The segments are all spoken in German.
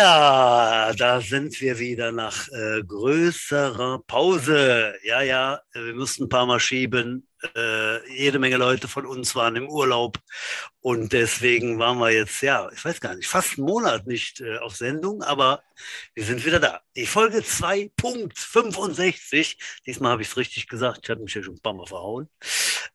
Ja, da sind wir wieder nach äh, größerer Pause. Ja, ja, wir mussten ein paar Mal schieben. Äh, jede Menge Leute von uns waren im Urlaub und deswegen waren wir jetzt, ja, ich weiß gar nicht, fast einen Monat nicht äh, auf Sendung, aber wir sind wieder da. Die Folge 2.65. Diesmal habe ich es richtig gesagt, ich hatte mich ja schon ein paar Mal verhauen.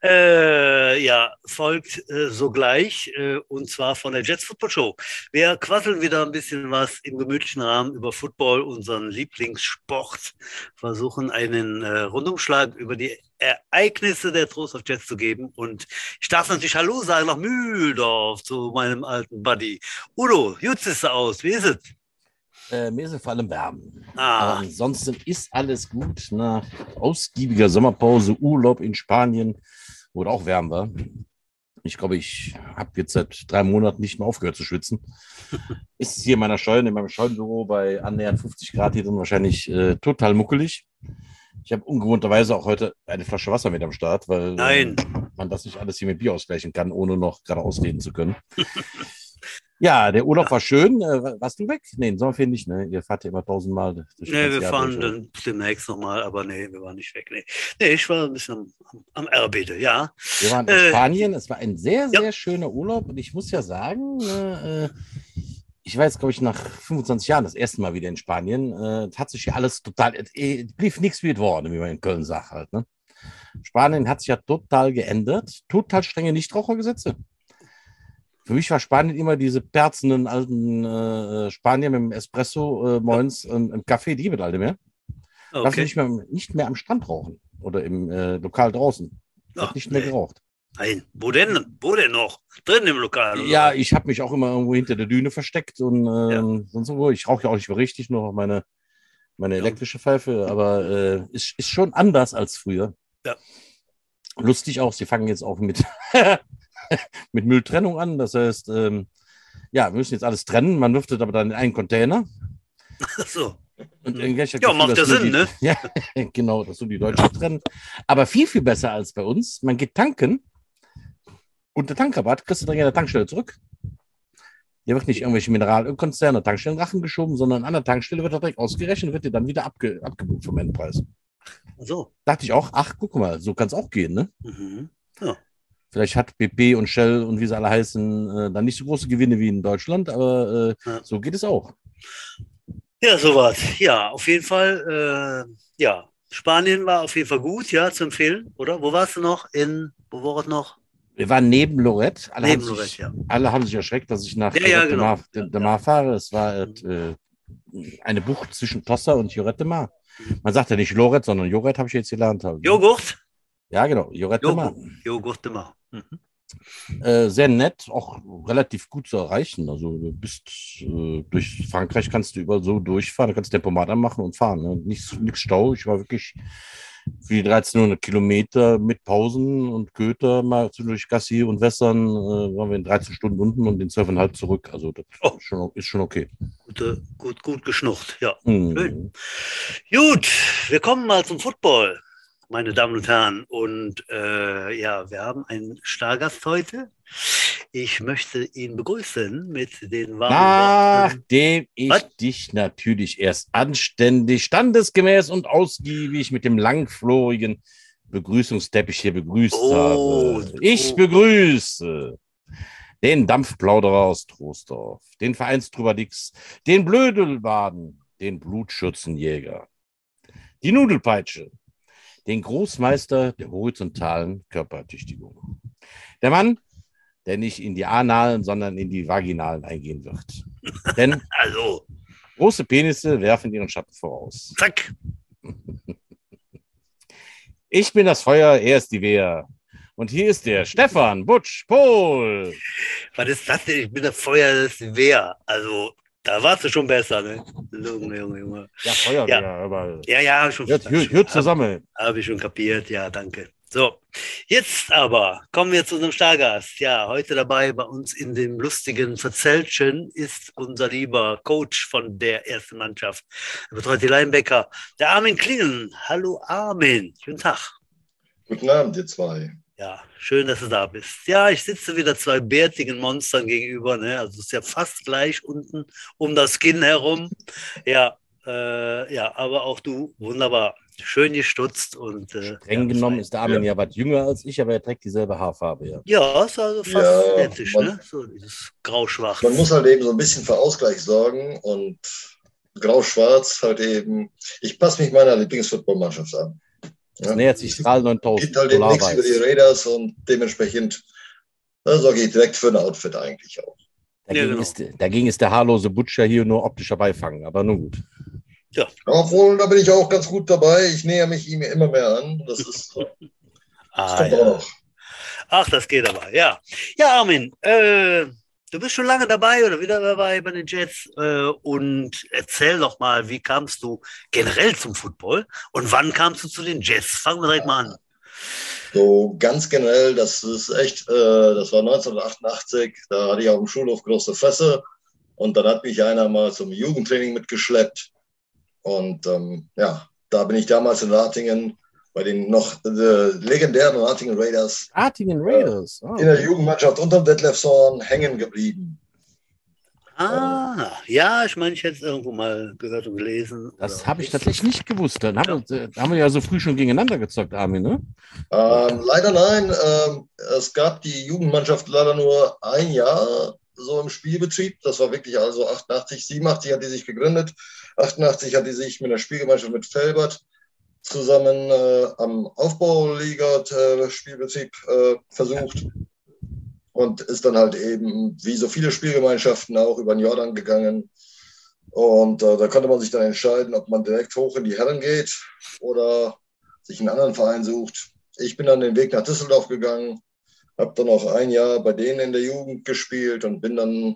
Äh, ja, folgt äh, sogleich äh, und zwar von der Jets Football Show. Wir quasseln wieder ein bisschen was im gemütlichen Rahmen über Football, unseren Lieblingssport, versuchen einen äh, Rundumschlag über die Ereignisse der Trost of Jets zu geben. Und ich darf natürlich Hallo sagen nach Mühldorf zu meinem alten Buddy. Udo, jutz ist aus, wie ist es? Äh, mir ist es vor allem wärmen. Ah. Ansonsten ist alles gut. Nach ausgiebiger Sommerpause, Urlaub in Spanien, wo es auch wärm war. Ich glaube, ich habe jetzt seit drei Monaten nicht mehr aufgehört zu schwitzen. ist hier in meiner Scheune, in meinem Scheunenbüro bei annähernd 50 Grad hier drin wahrscheinlich äh, total muckelig. Ich habe ungewohnterweise auch heute eine Flasche Wasser mit am Start, weil Nein. äh, man das nicht alles hier mit Bier ausgleichen kann, ohne noch gerade ausreden zu können. ja, der Urlaub war schön. Äh, warst du weg? Nee, in Sommerferien nicht, ne? Ihr fahrt ja immer tausendmal. durch Nee, wir Jahr fahren durch, dann demnächst nochmal, aber nee, wir waren nicht weg. Nee, nee ich war ein bisschen am, am, Erbete, ja. Wir waren in Äh, Spanien. Es war ein sehr, ja. sehr schöner Urlaub. Und ich muss ja sagen, äh, äh, ich war jetzt, glaube ich, nach 25 Jahren das erste Mal wieder in Spanien. Äh, hat sich ja alles total, es äh, blieb nichts wie worden, wie man in Köln sagt halt. Ne? Spanien hat sich ja total geändert. Total strenge Nichtrauchergesetze. Für mich war Spanien immer diese perzenden alten äh, Spanier mit dem Espresso äh, morgens und im Café, die gibt es alle mehr. Darf Okay. nicht mehr, nicht mehr am Strand rauchen oder im äh, Lokal draußen. Ach, nicht mehr nee. geraucht. Nein, wo denn? Wo denn noch? Drin im Lokal? oder? Ja, ich habe mich auch immer irgendwo hinter der Düne versteckt und ähm, sonst wo. Ich rauche ja auch nicht mehr richtig, nur noch meine, meine Ja. elektrische Pfeife, aber äh, ist, ist schon anders als früher. Ja. Lustig auch, sie fangen jetzt auch mit, mit Mülltrennung an. Das heißt, ähm, ja, wir müssen jetzt alles trennen. Man wirft es aber dann in einen Container. Ach so. Und. Ja, Gefühl, macht ja Sinn, die, ne? Ja, genau, dass so die Deutschen trennen. Aber viel, viel besser als bei uns. Man geht tanken und der Tankrabatt kriegst du dann ja an der Tankstelle zurück. Hier wird nicht irgendwelche Mineralölkonzerne Tankstellen Rachen geschoben, sondern an der Tankstelle wird er direkt ausgerechnet und wird dir dann wieder abge, abgebucht vom Endpreis. So. Dachte ich auch, ach, guck mal, so kann es auch gehen, ne? Mhm. Vielleicht hat BP und Shell und wie sie alle heißen, äh, dann nicht so große Gewinne wie in Deutschland, aber äh, Ja. so geht es auch. Ja, sowas. Ja, auf jeden Fall. Äh, ja, Spanien war auf jeden Fall gut, ja, zu empfehlen, oder? Wo warst du noch? In, wo war es noch? Wir waren neben Lorette. Alle, Neben haben, sich, Lorette, ja. alle haben sich erschreckt, dass ich nach Ja, ja, de genau. Mar, de, de Mar fahre. Es war äh, eine Bucht zwischen Tossa und Lloret de Mar. Man sagt ja nicht Lorette, sondern Joret habe ich jetzt gelernt. Joghurt? Ja, genau, Lloret de Mar. Joghurt, Joghurt immer. Mhm. Äh, sehr nett, auch relativ gut zu erreichen. Also du bist äh, durch Frankreich kannst du überall so durchfahren, du kannst Tempomat anmachen und fahren. Ne? Nichts, nichts Stau. Ich war wirklich für die 1300 Kilometer mit Pausen und Köter mal zwischendurch Gassi und Wässern äh, waren wir in 13 Stunden unten und in 12,5 zurück. Also das Oh. ist, schon, ist schon okay. Gute, gut, gut geschnucht, ja. Mhm. Schön. Gut, wir kommen mal zum Football, meine Damen und Herren. Und äh, ja, wir haben einen Stargast heute. Ich möchte ihn begrüßen mit den warmen Worten. Nachdem ich Was? dich natürlich erst anständig, standesgemäß und ausgiebig mit dem langflorigen Begrüßungsteppich hier begrüßt Oh, habe. Ich oh. begrüße den Dampfplauderer aus Troisdorf, den Vereinstrubadix, den Blödelbaden, den Blutschürzenjäger, die Nudelpeitsche, den Großmeister der horizontalen Körpertüchtigung. Der Mann, der nicht in die analen, sondern in die vaginalen eingehen wird. Denn Also, große Penisse werfen ihren Schatten voraus. zack. Ich bin das Feuer, er ist die Wehr. Und hier ist der Stefan Butsch Pohl. Was ist das denn? Ich bin das Feuer des Wehr. Also, da warst du schon besser, ne? Junge, Junge, Junge. Ja, Feuerwehr, Ja. aber Ja, ja, hab schon hört, hört, hört zusammen. Habe ich schon kapiert, ja, danke. So, jetzt aber kommen wir zu unserem Stargast. Ja, heute dabei bei uns in dem lustigen Verzeltchen ist unser lieber Coach von der ersten Mannschaft. Er betreut die Linebacker, der Armin Klingen. Hallo Armin, guten Tag. Guten Abend, ihr zwei. Ja, schön, dass du da bist. Ja, ich sitze wieder zwei bärtigen Monstern gegenüber. Ne? Also es ist ja fast gleich unten um das Kinn herum. Ja, äh, ja, aber auch du, wunderbar. Schön gestutzt und. Äh, Streng ja, genommen ist der Armin ja. ja was jünger als ich, aber er trägt dieselbe Haarfarbe. Ja, ja ist also fast ja, identisch, man, ne? So dieses Grau-Schwarz. Man muss halt eben so ein bisschen für Ausgleich sorgen und Grau-Schwarz halt eben. Ich passe mich meiner Lieblingsfootballmannschaft an. Es ja. nähert sich Strahl 9000. Gibt halt eben nichts über die Raiders und dementsprechend da sorge ich direkt für ein Outfit eigentlich auch. Dagegen, ja, genau. ist, dagegen ist der haarlose Butcher hier nur optischer Beifang, aber nun gut. Ja. Obwohl, da bin ich auch ganz gut dabei. Ich näher mich ihm immer mehr an. Das ist. ah, das ja. Ach, das geht aber, ja. Ja, Armin, äh, du bist schon lange dabei oder wieder dabei bei den Jets. Äh, und erzähl doch mal, wie kamst du generell zum Football und wann kamst du zu den Jets? Fangen wir direkt mal an. So ganz generell, das ist echt, äh, das war 1988, da hatte ich auf dem Schulhof große Fresse und dann hat mich einer mal zum Jugendtraining mitgeschleppt und ähm, ja, da bin ich damals in Ratingen bei den noch äh, legendären Ratingen Raiders. Ratingen Raiders. Oh. In der Jugendmannschaft unter Detlef Zorn hängen geblieben. Ah, ja, ich meine, ich hätte es irgendwo mal gehört und gelesen. Das habe ich tatsächlich nicht gewusst. Dann haben, ja. wir, haben wir ja so früh schon gegeneinander gezockt, Armin, ne? Ähm, leider nein. Ähm, es gab die Jugendmannschaft leider nur ein Jahr so im Spielbetrieb. Das war wirklich also 88, 87 hat die sich gegründet. 88 hat die sich mit der Spielgemeinschaft mit Felbert zusammen äh, am Aufbauliga-Spielbetrieb äh, versucht und ist dann halt eben, wie so viele Spielgemeinschaften, auch über den Jordan gegangen. Und äh, da konnte man sich dann entscheiden, ob man direkt hoch in die Herren geht oder sich einen anderen Verein sucht. Ich bin dann den Weg nach Düsseldorf gegangen, habe dann auch ein Jahr bei denen in der Jugend gespielt und bin dann,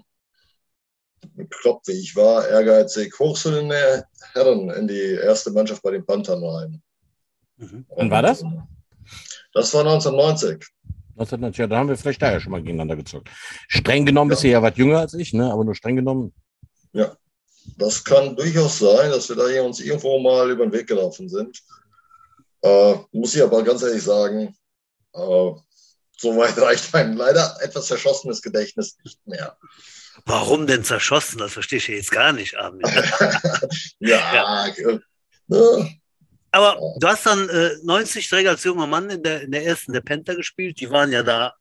kloppt wie ich war, ehrgeizig hoch zu den Herren in die erste Mannschaft bei den Panthern rein. Mhm. Wann war das? Das war 1990. Ja, da haben wir vielleicht daher schon mal gegeneinander gezockt. Streng genommen ja. bist du ja was jünger als ich, ne? aber nur streng genommen. Ja, das kann durchaus sein, dass wir da hier uns irgendwo mal über den Weg gelaufen sind. Äh, muss ich aber ganz ehrlich sagen, äh, soweit reicht mein leider etwas zerschossenes Gedächtnis nicht mehr. Warum denn zerschossen? Das verstehe ich jetzt gar nicht, Armin. ja, ja. Äh, ne? Aber du hast dann äh, 90 Träger als junger Mann in der, in der ersten der Panther gespielt. Die waren ja da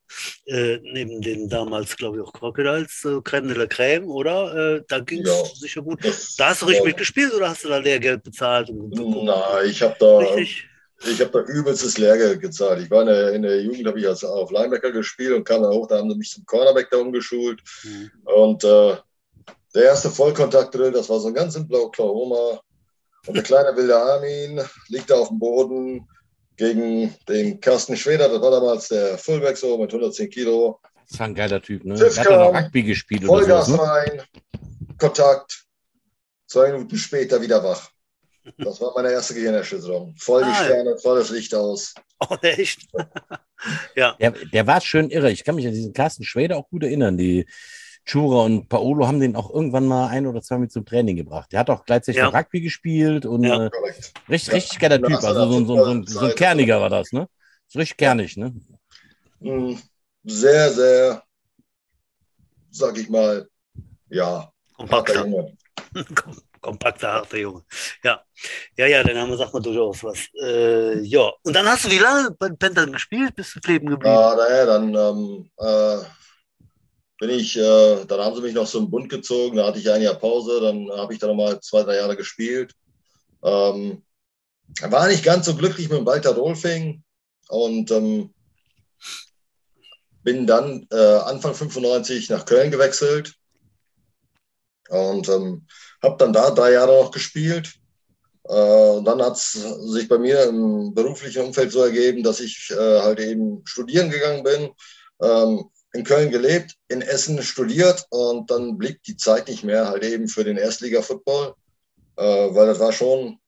äh, neben den damals, glaube ich, auch Crocodiles, äh, Crème de la Crème, oder? Äh, da ging es ja, sicher gut. Da hast du richtig ja. mitgespielt oder hast du da Lehrgeld bezahlt? Nein, ich habe da, ich hab da übelstes Lehrgeld gezahlt. Ich war in der, in der Jugend, habe ich als auf Linebacker gespielt und kam dann hoch, da haben sie mich zum Cornerback da umgeschult. Mhm. Und äh, der erste Vollkontakt drin, das war so ein ganz simpler Oklahoma und der kleine wilde Armin liegt da auf dem Boden gegen den Carsten Schweder. Das war damals der Fullback so mit 110 Kilo. Das war ein geiler Typ, ne? Der hat ja noch Rugby gespielt Vollgas oder so, ne? rein, Kontakt, zwei Minuten später wieder wach. Das war meine erste Gehirnerschütterung. Voll die ah, Sterne, voll das Licht aus. Oh, echt? ja. Der, der, war schön irre. Ich kann mich an diesen Carsten Schweder auch gut erinnern. Die, Chura und Paolo haben den auch irgendwann mal ein oder zwei mit zum Training gebracht. Der hat auch gleichzeitig ja. Rugby gespielt und ja. äh, richtig, richtig geiler Typ. Also so, so, so, so, ein Kerniger war das, ne? So richtig kernig, ne? Hm, sehr, sehr, sag ich mal, ja. Kompakter Junge. Kompakter, harter Junge. Ja, ja, ja, der Name sagt man durchaus was. Äh, ja, und dann hast du wie lange bei den Panthers gespielt? Bist du kleben geblieben? Ja, naja, dann ähm, äh, bin ich, äh, dann haben sie mich noch zum Bund gezogen, da hatte ich ein Jahr Pause, dann habe ich da nochmal zwei, drei Jahre gespielt. Ähm, war nicht ganz so glücklich mit Walter Dolfing und ähm, bin dann äh, Anfang 95 nach Köln gewechselt und ähm, habe dann da drei Jahre noch gespielt. Äh, und dann hat es sich bei mir im beruflichen Umfeld so ergeben, dass ich äh, halt eben studieren gegangen bin. Ähm, in Köln gelebt, in Essen studiert und dann blieb die Zeit nicht mehr halt eben für den Erstliga-Football, äh, weil das war schon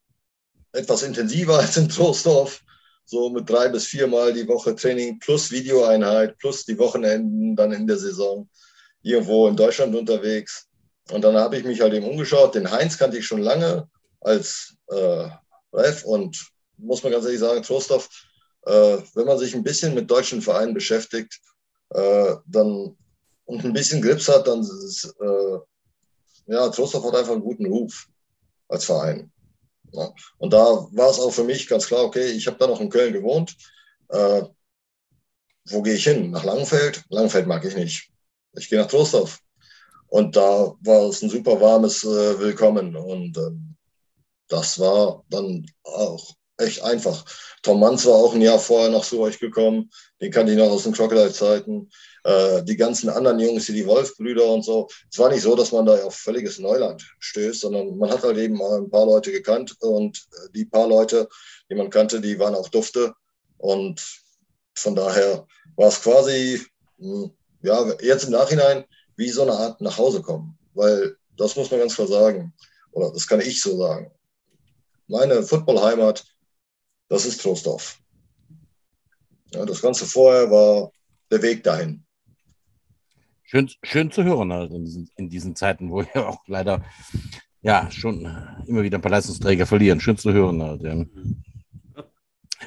etwas intensiver als in Troisdorf. So mit drei bis viermal die Woche Training plus Videoeinheit plus die Wochenenden dann in der Saison irgendwo in Deutschland unterwegs. Und dann habe ich mich halt eben umgeschaut. Den Heinz kannte ich schon lange als äh, Ref und muss man ganz ehrlich sagen, Troisdorf äh, wenn man sich ein bisschen mit deutschen Vereinen beschäftigt, äh, dann und ein bisschen Grips hat, dann ist, äh, ja, Trostorf hat einfach einen guten Ruf als Verein. Ja. Und da war es auch für mich ganz klar, okay, ich habe da noch in Köln gewohnt. Äh, wo gehe ich hin? Nach Langenfeld? Langenfeld mag ich nicht. Ich gehe nach Trostorf. Und da war es ein super warmes äh, Willkommen. Und ähm, das war dann auch echt einfach. Tom Manz war auch ein Jahr vorher noch zu euch gekommen. Den kannte ich noch aus den Crocodile-Zeiten. Äh, die ganzen anderen Jungs, wie die Wolf-Brüder und so. Es war nicht so, dass man da auf völliges Neuland stößt, sondern man hat halt eben ein paar Leute gekannt und äh, die paar Leute, die man kannte, die waren auch Dufte. Und von daher war es quasi, hm, ja, jetzt im Nachhinein wie so eine Art nach Hause kommen. Weil das muss man ganz klar sagen. Oder das kann ich so sagen. Meine Footballheimat, das ist Trostorf. Ja, das Ganze vorher war der Weg dahin. Schön, schön zu hören halt in, diesen, in diesen Zeiten, wo wir auch leider ja schon immer wieder ein paar Leistungsträger verlieren. Schön zu hören halt. Ja.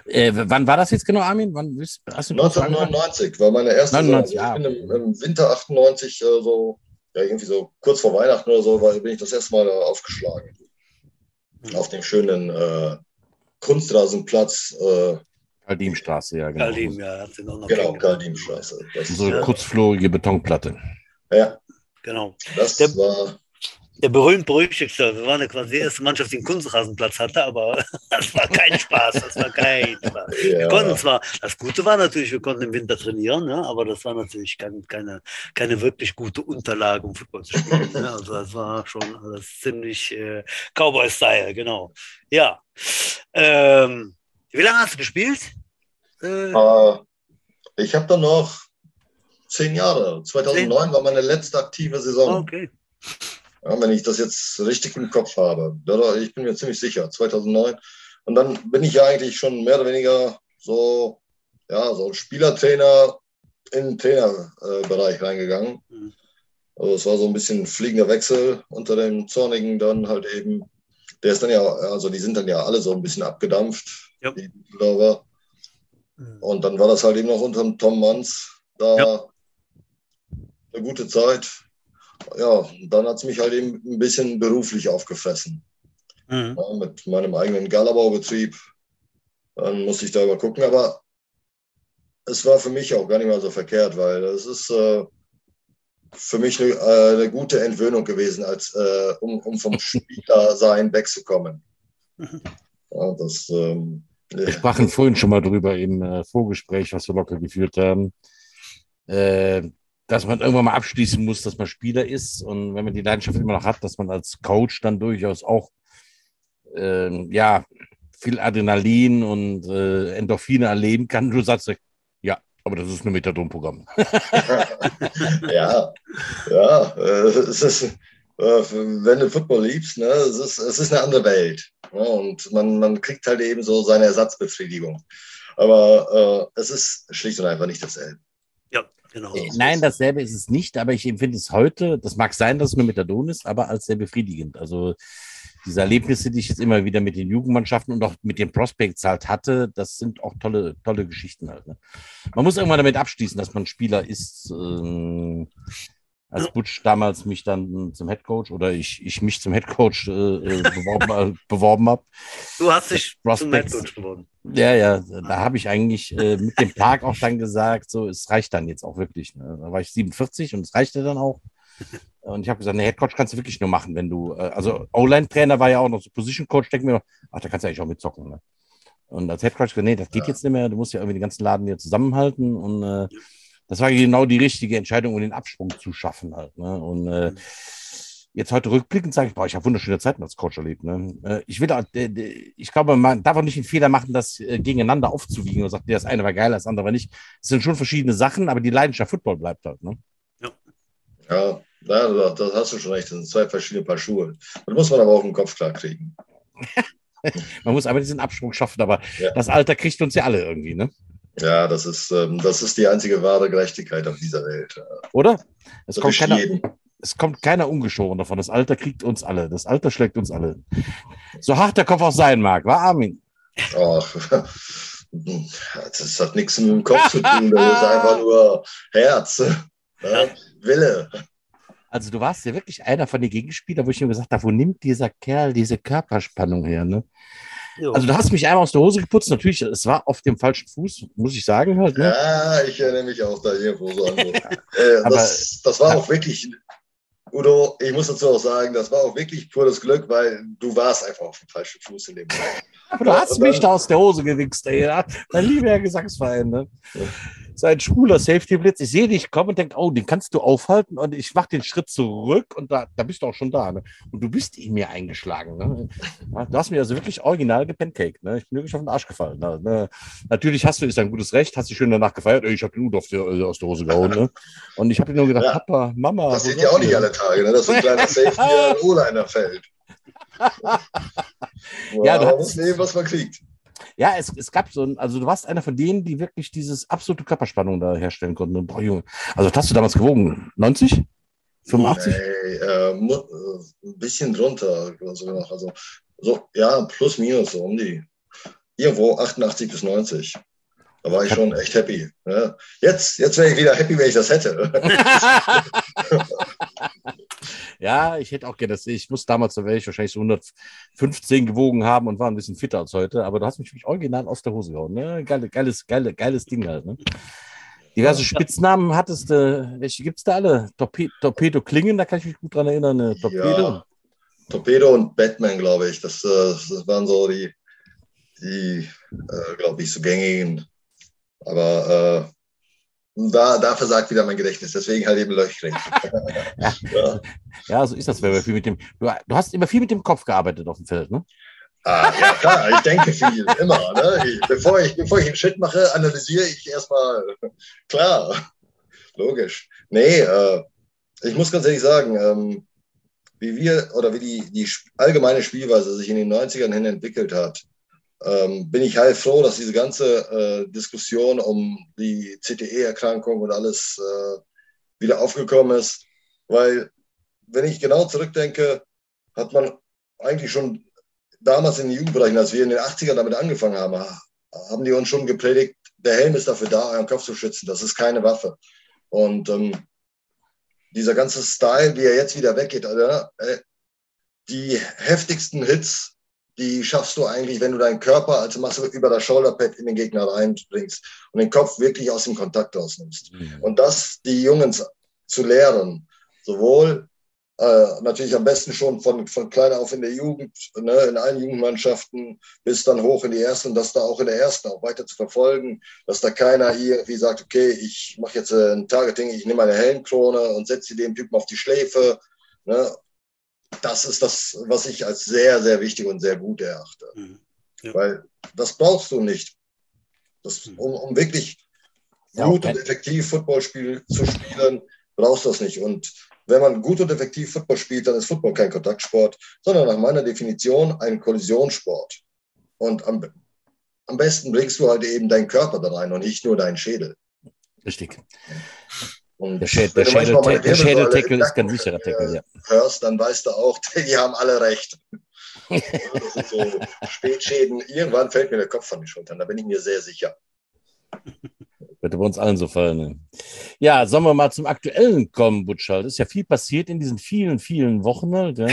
Äh, wann war das jetzt genau, Armin? Wann, hast du 1999 war meine erste 99, Saison. Ich bin im, im, Winter 98 äh, so, ja, irgendwie so kurz vor Weihnachten oder so, war, bin ich das erste Mal aufgeschlagen. Mhm. Auf dem schönen äh, Kunstrasenplatz. Äh, Kaldimstraße, ja, genau. Kaldim, ja, hat sie noch noch Genau, Kaldimstraße. So eine ja. kurzflorige Betonplatte. Ja. Genau. Das Der, war der berühmt-berüchtigste. Wir waren ja quasi die erste Mannschaft, die einen Kunstrasenplatz hatte, aber das war kein Spaß. Das war kein Spaß. Ja. Wir konnten zwar, das Gute war natürlich, wir konnten im Winter trainieren, ne? aber das war natürlich kein, keine, keine wirklich gute Unterlage, um Football zu spielen. Ne? Also das war schon das ziemlich äh, Cowboy-Style, genau. Ja. Ähm, wie lange hast du gespielt? Äh, uh, ich habe dann noch zehn Jahre. 2009 zehn? war meine letzte aktive Saison. Okay. Ja, wenn ich das jetzt richtig im Kopf habe. Ich bin mir ziemlich sicher, 2009. Und dann bin ich ja eigentlich schon mehr oder weniger so, ja, so ein Spielertrainer in den Trainerbereich reingegangen. Mhm. Also es war so ein bisschen fliegender Wechsel unter dem Zornigen dann halt eben. Der ist dann ja, also die sind dann ja alle so ein bisschen abgedampft, ja. die Düsseldorfer. Mhm. Und dann war das halt eben noch unter Tom Manns da ja. eine gute Zeit ja, dann hat es mich halt eben ein bisschen beruflich aufgefressen. Mhm. Ja, mit meinem eigenen Galabaubetrieb. Dann musste ich da mal gucken, aber es war für mich auch gar nicht mal so verkehrt, weil das ist äh, für mich eine, äh, eine, gute Entwöhnung gewesen, als, äh, um, um vom Spielersein wegzukommen. Mhm. Ja, das, ähm, wir sprachen vorhin schon mal drüber im äh, Vorgespräch, was wir locker geführt haben. Dass man irgendwann mal abschließen muss, dass man Spieler ist und wenn man die Leidenschaft immer noch hat, dass man als Coach dann durchaus auch äh, ja viel Adrenalin und äh, Endorphine erleben kann. Du sagst, ja, aber das ist ein Methadon-Programm. ja, ja, äh, es ist, äh, wenn du Football liebst, ne, es ist, es ist eine andere Welt ne, und man, man kriegt halt eben so seine Ersatzbefriedigung. Aber äh, es ist schlicht und einfach nicht dasselbe. Genau. Äh, nein, dasselbe ist es nicht, aber ich empfinde es heute, das mag sein, dass es nur Methadon ist, aber als sehr befriedigend. Also diese Erlebnisse, die ich jetzt immer wieder mit den Jugendmannschaften und auch mit den Prospects halt hatte, das sind auch tolle, tolle Geschichten halt. Ne? Man muss irgendwann damit abschließen, dass man Spieler ist. Ähm, als Butch damals mich dann zum Headcoach oder ich, ich mich zum Headcoach äh, äh beworben, beworben habe. Du hast dich zum Headcoach beworben. Ja, ja, da habe ich eigentlich äh, mit dem Tag auch dann gesagt, so, es reicht dann jetzt auch wirklich. Ne? Da war ich 47 und es reichte dann auch. Und ich habe gesagt, ne, Headcoach kannst du wirklich nur machen, wenn du, äh, also O-Line-Trainer war ja auch noch so Position Coach, denke mir, ach, da kannst du eigentlich auch mitzocken. Ne? Und als Headcoach gesagt, nee, das geht ja. jetzt nicht mehr, du musst ja irgendwie den ganzen Laden hier zusammenhalten und äh, das war genau die richtige Entscheidung, um den Absprung zu schaffen halt. Ne? Und äh, mhm. jetzt heute rückblickend sage ich, boah, ich habe wunderschöne Zeiten als Coach erlebt. Ne? Äh, ich will, auch, ich glaube, man darf auch nicht den Fehler machen, das äh, gegeneinander aufzuwiegen und sagt, das eine war geil, das andere war nicht. Es sind schon verschiedene Sachen, aber die Leidenschaft Football bleibt halt. Ne? Ja. Ja, ja, das hast du schon recht. Das sind zwei verschiedene Paar Schuhe. Das muss man aber auch im Kopf klar kriegen. man muss aber diesen Absprung schaffen, aber ja. das Alter kriegt uns ja alle irgendwie, ne? Ja, das ist, ähm, das ist die einzige wahre Gerechtigkeit auf dieser Welt. Oder? Es kommt, keiner, es kommt keiner ungeschoren davon. Das Alter kriegt uns alle. Das Alter schlägt uns alle. So hart der Kopf auch sein mag, war Armin? Ach, Das hat nichts mit dem Kopf zu tun, das ist einfach nur Herz, ja, Wille. Also du warst ja wirklich einer von den Gegenspielern, wo ich mir gesagt habe, wo nimmt dieser Kerl diese Körperspannung her? Ne? Also du hast mich einmal aus der Hose geputzt. Natürlich, es war auf dem falschen Fuß, muss ich sagen. Halt, ne? Ja, ich erinnere mich auch da irgendwo so an. äh, das, das war auch wirklich Udo, ich muss dazu auch sagen, das war auch wirklich pures Glück, weil du warst einfach auf dem falschen Fuß in dem Moment. Du hast mich da aus der Hose gewichst, ey. Mein lieber Gesangsverein, ne? So ein schwuler Safety-Blitz. Ich sehe dich kommen und denke, oh, den kannst du aufhalten und ich mache den Schritt zurück und da, da bist du auch schon da. Ne? Und du bist in mir eingeschlagen. Ne? Du hast mir also wirklich original gepancaked. Ne? Ich bin wirklich auf den Arsch gefallen. Ne? Natürlich hast du, ist ein gutes Recht, hast dich schön danach gefeiert. Ich habe den Udo äh, aus der Hose gehauen. Ne? Und ich habe nur gedacht, ja. Papa, Mama. Das sind ja auch nicht alle Tage, ne? dass so ein kleiner Safety O-Liner fällt. Ja, du hast nehmen, was man kriegt. Ja, es, es gab so ein, also du warst einer von denen, die wirklich dieses absolute Körperspannung da herstellen konnten. Boah, Junge. Also was hast du damals gewogen? 90? 85? Nee, äh, ein bisschen drunter sogar noch. Also so, ja, plus minus so um die irgendwo 88 bis 90. Da war ich schon echt happy. Ne? Jetzt, jetzt wäre ich wieder happy, wenn ich das hätte. ja, ich hätte auch gerne das. Ich muss damals, da wäre ich wahrscheinlich so 115 gewogen haben und war ein bisschen fitter als heute. Aber du hast mich wirklich original aus der Hose gehauen. Ne? Geile, geiles, geile, geiles Ding halt. Ne? Diverse Spitznamen hattest du. Welche gibt es da alle? Torpe Torpedo Klingen, da kann ich mich gut dran erinnern. Ne? Torpedo. Ja, Torpedo und Batman, glaube ich. Das, äh, das waren so die, die äh, glaube ich, so gängigen aber äh, da, da versagt wieder mein Gedächtnis, deswegen halt eben löchrig. ja. ja. ja, so ist das, wenn wir viel mit dem. Du, du, hast immer viel mit dem Kopf gearbeitet auf dem Feld, ne? Ah, ja, klar, ich denke viel, immer. Ne? Ich, bevor, ich, bevor ich einen Schritt mache, analysiere ich erstmal. Klar, logisch. Nee, äh, ich muss ganz ehrlich sagen, ähm, wie wir oder wie die, die allgemeine Spielweise sich in den 90ern hin entwickelt hat, ähm, bin ich heilfroh, dass diese ganze äh, Diskussion um die CTE-Erkrankung und alles äh, wieder aufgekommen ist. Weil, wenn ich genau zurückdenke, hat man eigentlich schon damals in den Jugendbereichen, als wir in den 80ern damit angefangen haben, haben die uns schon gepredigt, der Helm ist dafür da, euren Kopf zu schützen. Das ist keine Waffe. Und ähm, dieser ganze Style, wie er jetzt wieder weggeht, äh, die heftigsten Hits die schaffst du eigentlich, wenn du deinen Körper als Masse über das Shoulderpad in den Gegner reinbringst und den Kopf wirklich aus dem Kontakt rausnimmst. Mhm. Und das die Jungs zu lehren, sowohl äh, natürlich am besten schon von, von klein auf in der Jugend, ne, in allen Jugendmannschaften bis dann hoch in die erste und das da auch in der ersten auch weiter zu verfolgen, dass da keiner irgendwie sagt, okay, ich mache jetzt äh, ein Targeting, ich nehme eine Helmkrone und setze den Typen auf die Schläfe. Ne, das ist das, was ich als sehr, sehr wichtig und sehr gut erachte. Mhm. Ja. Weil das brauchst du nicht. Das, mhm. um, um wirklich ja, gut und effektiv Football spiel, zu spielen, brauchst du das nicht. Und wenn man gut und effektiv Football spielt, dann ist Football kein Kontaktsport, sondern nach meiner Definition ein Kollisionssport. Und am, am besten bringst du halt eben deinen Körper da rein und nicht nur deinen Schädel. Richtig. Und der, Schädel, der, Schädel, der Schädeltackle ist kein sicherer Tackle, ja. Hörst, dann weißt du auch, die haben alle recht. so Spätschäden. Irgendwann fällt mir der Kopf von den Schultern, da bin ich mir sehr sicher. Wird bei uns allen so fallen. Ne? Ja, sollen wir mal zum Aktuellen kommen, Butschall? Es ist ja viel passiert in diesen vielen, vielen Wochen. Halt, ja.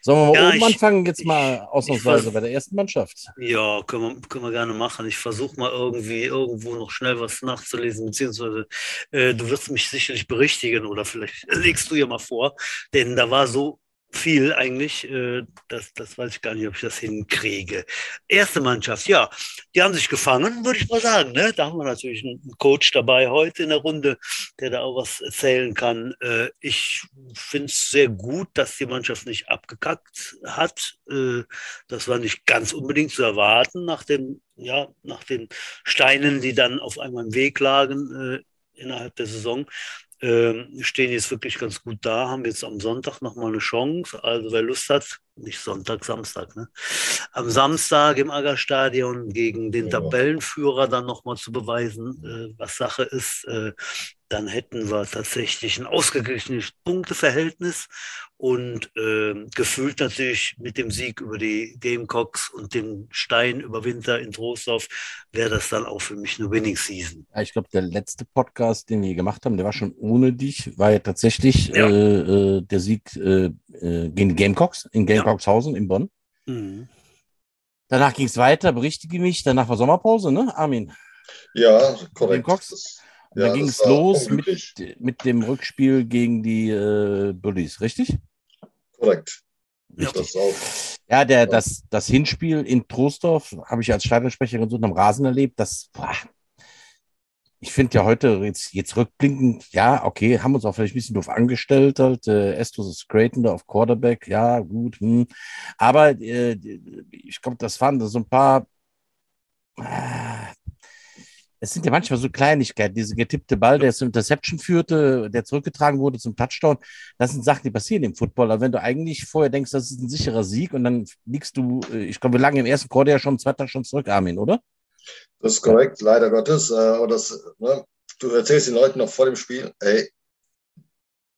Sollen wir mal ja, oben ich, anfangen, jetzt mal ausnahmsweise bei der ersten Mannschaft? Ja, können wir, können wir gerne machen. Ich versuche mal irgendwie irgendwo noch schnell was nachzulesen, beziehungsweise äh, du wirst mich sicherlich berichtigen oder vielleicht legst du ja mal vor, denn da war so viel eigentlich. Äh, das, das weiß ich gar nicht, ob ich das hinkriege. Erste Mannschaft, ja, die haben sich gefangen, würde ich mal sagen. Ne? Da haben wir natürlich einen Coach dabei heute in der Runde, der da auch was erzählen kann. Äh, ich finde es sehr gut, dass die Mannschaft nicht abgekackt hat. Äh, das war nicht ganz unbedingt zu erwarten nach den, ja, nach den Steinen, die dann auf einmal im Weg lagen innerhalb der Saison stehen jetzt wirklich ganz gut da, haben jetzt am Sonntag nochmal eine Chance. Also wer Lust hat, nicht Sonntag, Samstag, ne? am Samstag im Aggerstadion gegen den ja. Tabellenführer dann nochmal zu beweisen, äh, was Sache ist. Äh, dann hätten wir tatsächlich ein ausgeglichenes Punkteverhältnis und äh, gefühlt natürlich mit dem Sieg über die Gamecocks und den Stein über Winter in Trostorf wäre das dann auch für mich eine Winning Season. Ja, ich glaube, der letzte Podcast, den wir gemacht haben, der war schon ohne dich, war ja tatsächlich ja. Äh, äh der Sieg äh, äh, gegen die Gamecocks in Gamecockshausen ja. in Bonn. Mhm. Danach ging es weiter, berichtige mich. Danach war Sommerpause, ne, Armin? Ja, korrekt. Ja, dann ging es los mit, mit dem Rückspiel gegen die äh, Bullies, richtig? Korrekt. Richtig. Ja, der, das, das Hinspiel in Trostorf habe ich als Stadionsprecherin so am Rasen erlebt. Das, boah, ich finde ja heute jetzt, jetzt rückblickend, ja, okay, haben uns auch vielleicht ein bisschen doof angestellt, halt, äh, Estus Creighton da auf Quarterback, ja, gut, hm. aber äh, ich glaube, das waren so ein paar, äh, es sind ja manchmal so Kleinigkeiten, diese getippte Ball, der zur Interception führte, der zurückgetragen wurde zum Touchdown, das sind Sachen, die passieren im Football. Aber wenn du eigentlich vorher denkst, das ist ein sicherer Sieg und dann liegst du, äh, ich glaube, wir lagen im ersten Quarter ja schon, zweiter schon zurück, Armin, oder? Das ist korrekt, leider Gottes. Äh, aber das, ne, du erzählst den Leuten noch vor dem Spiel, hey,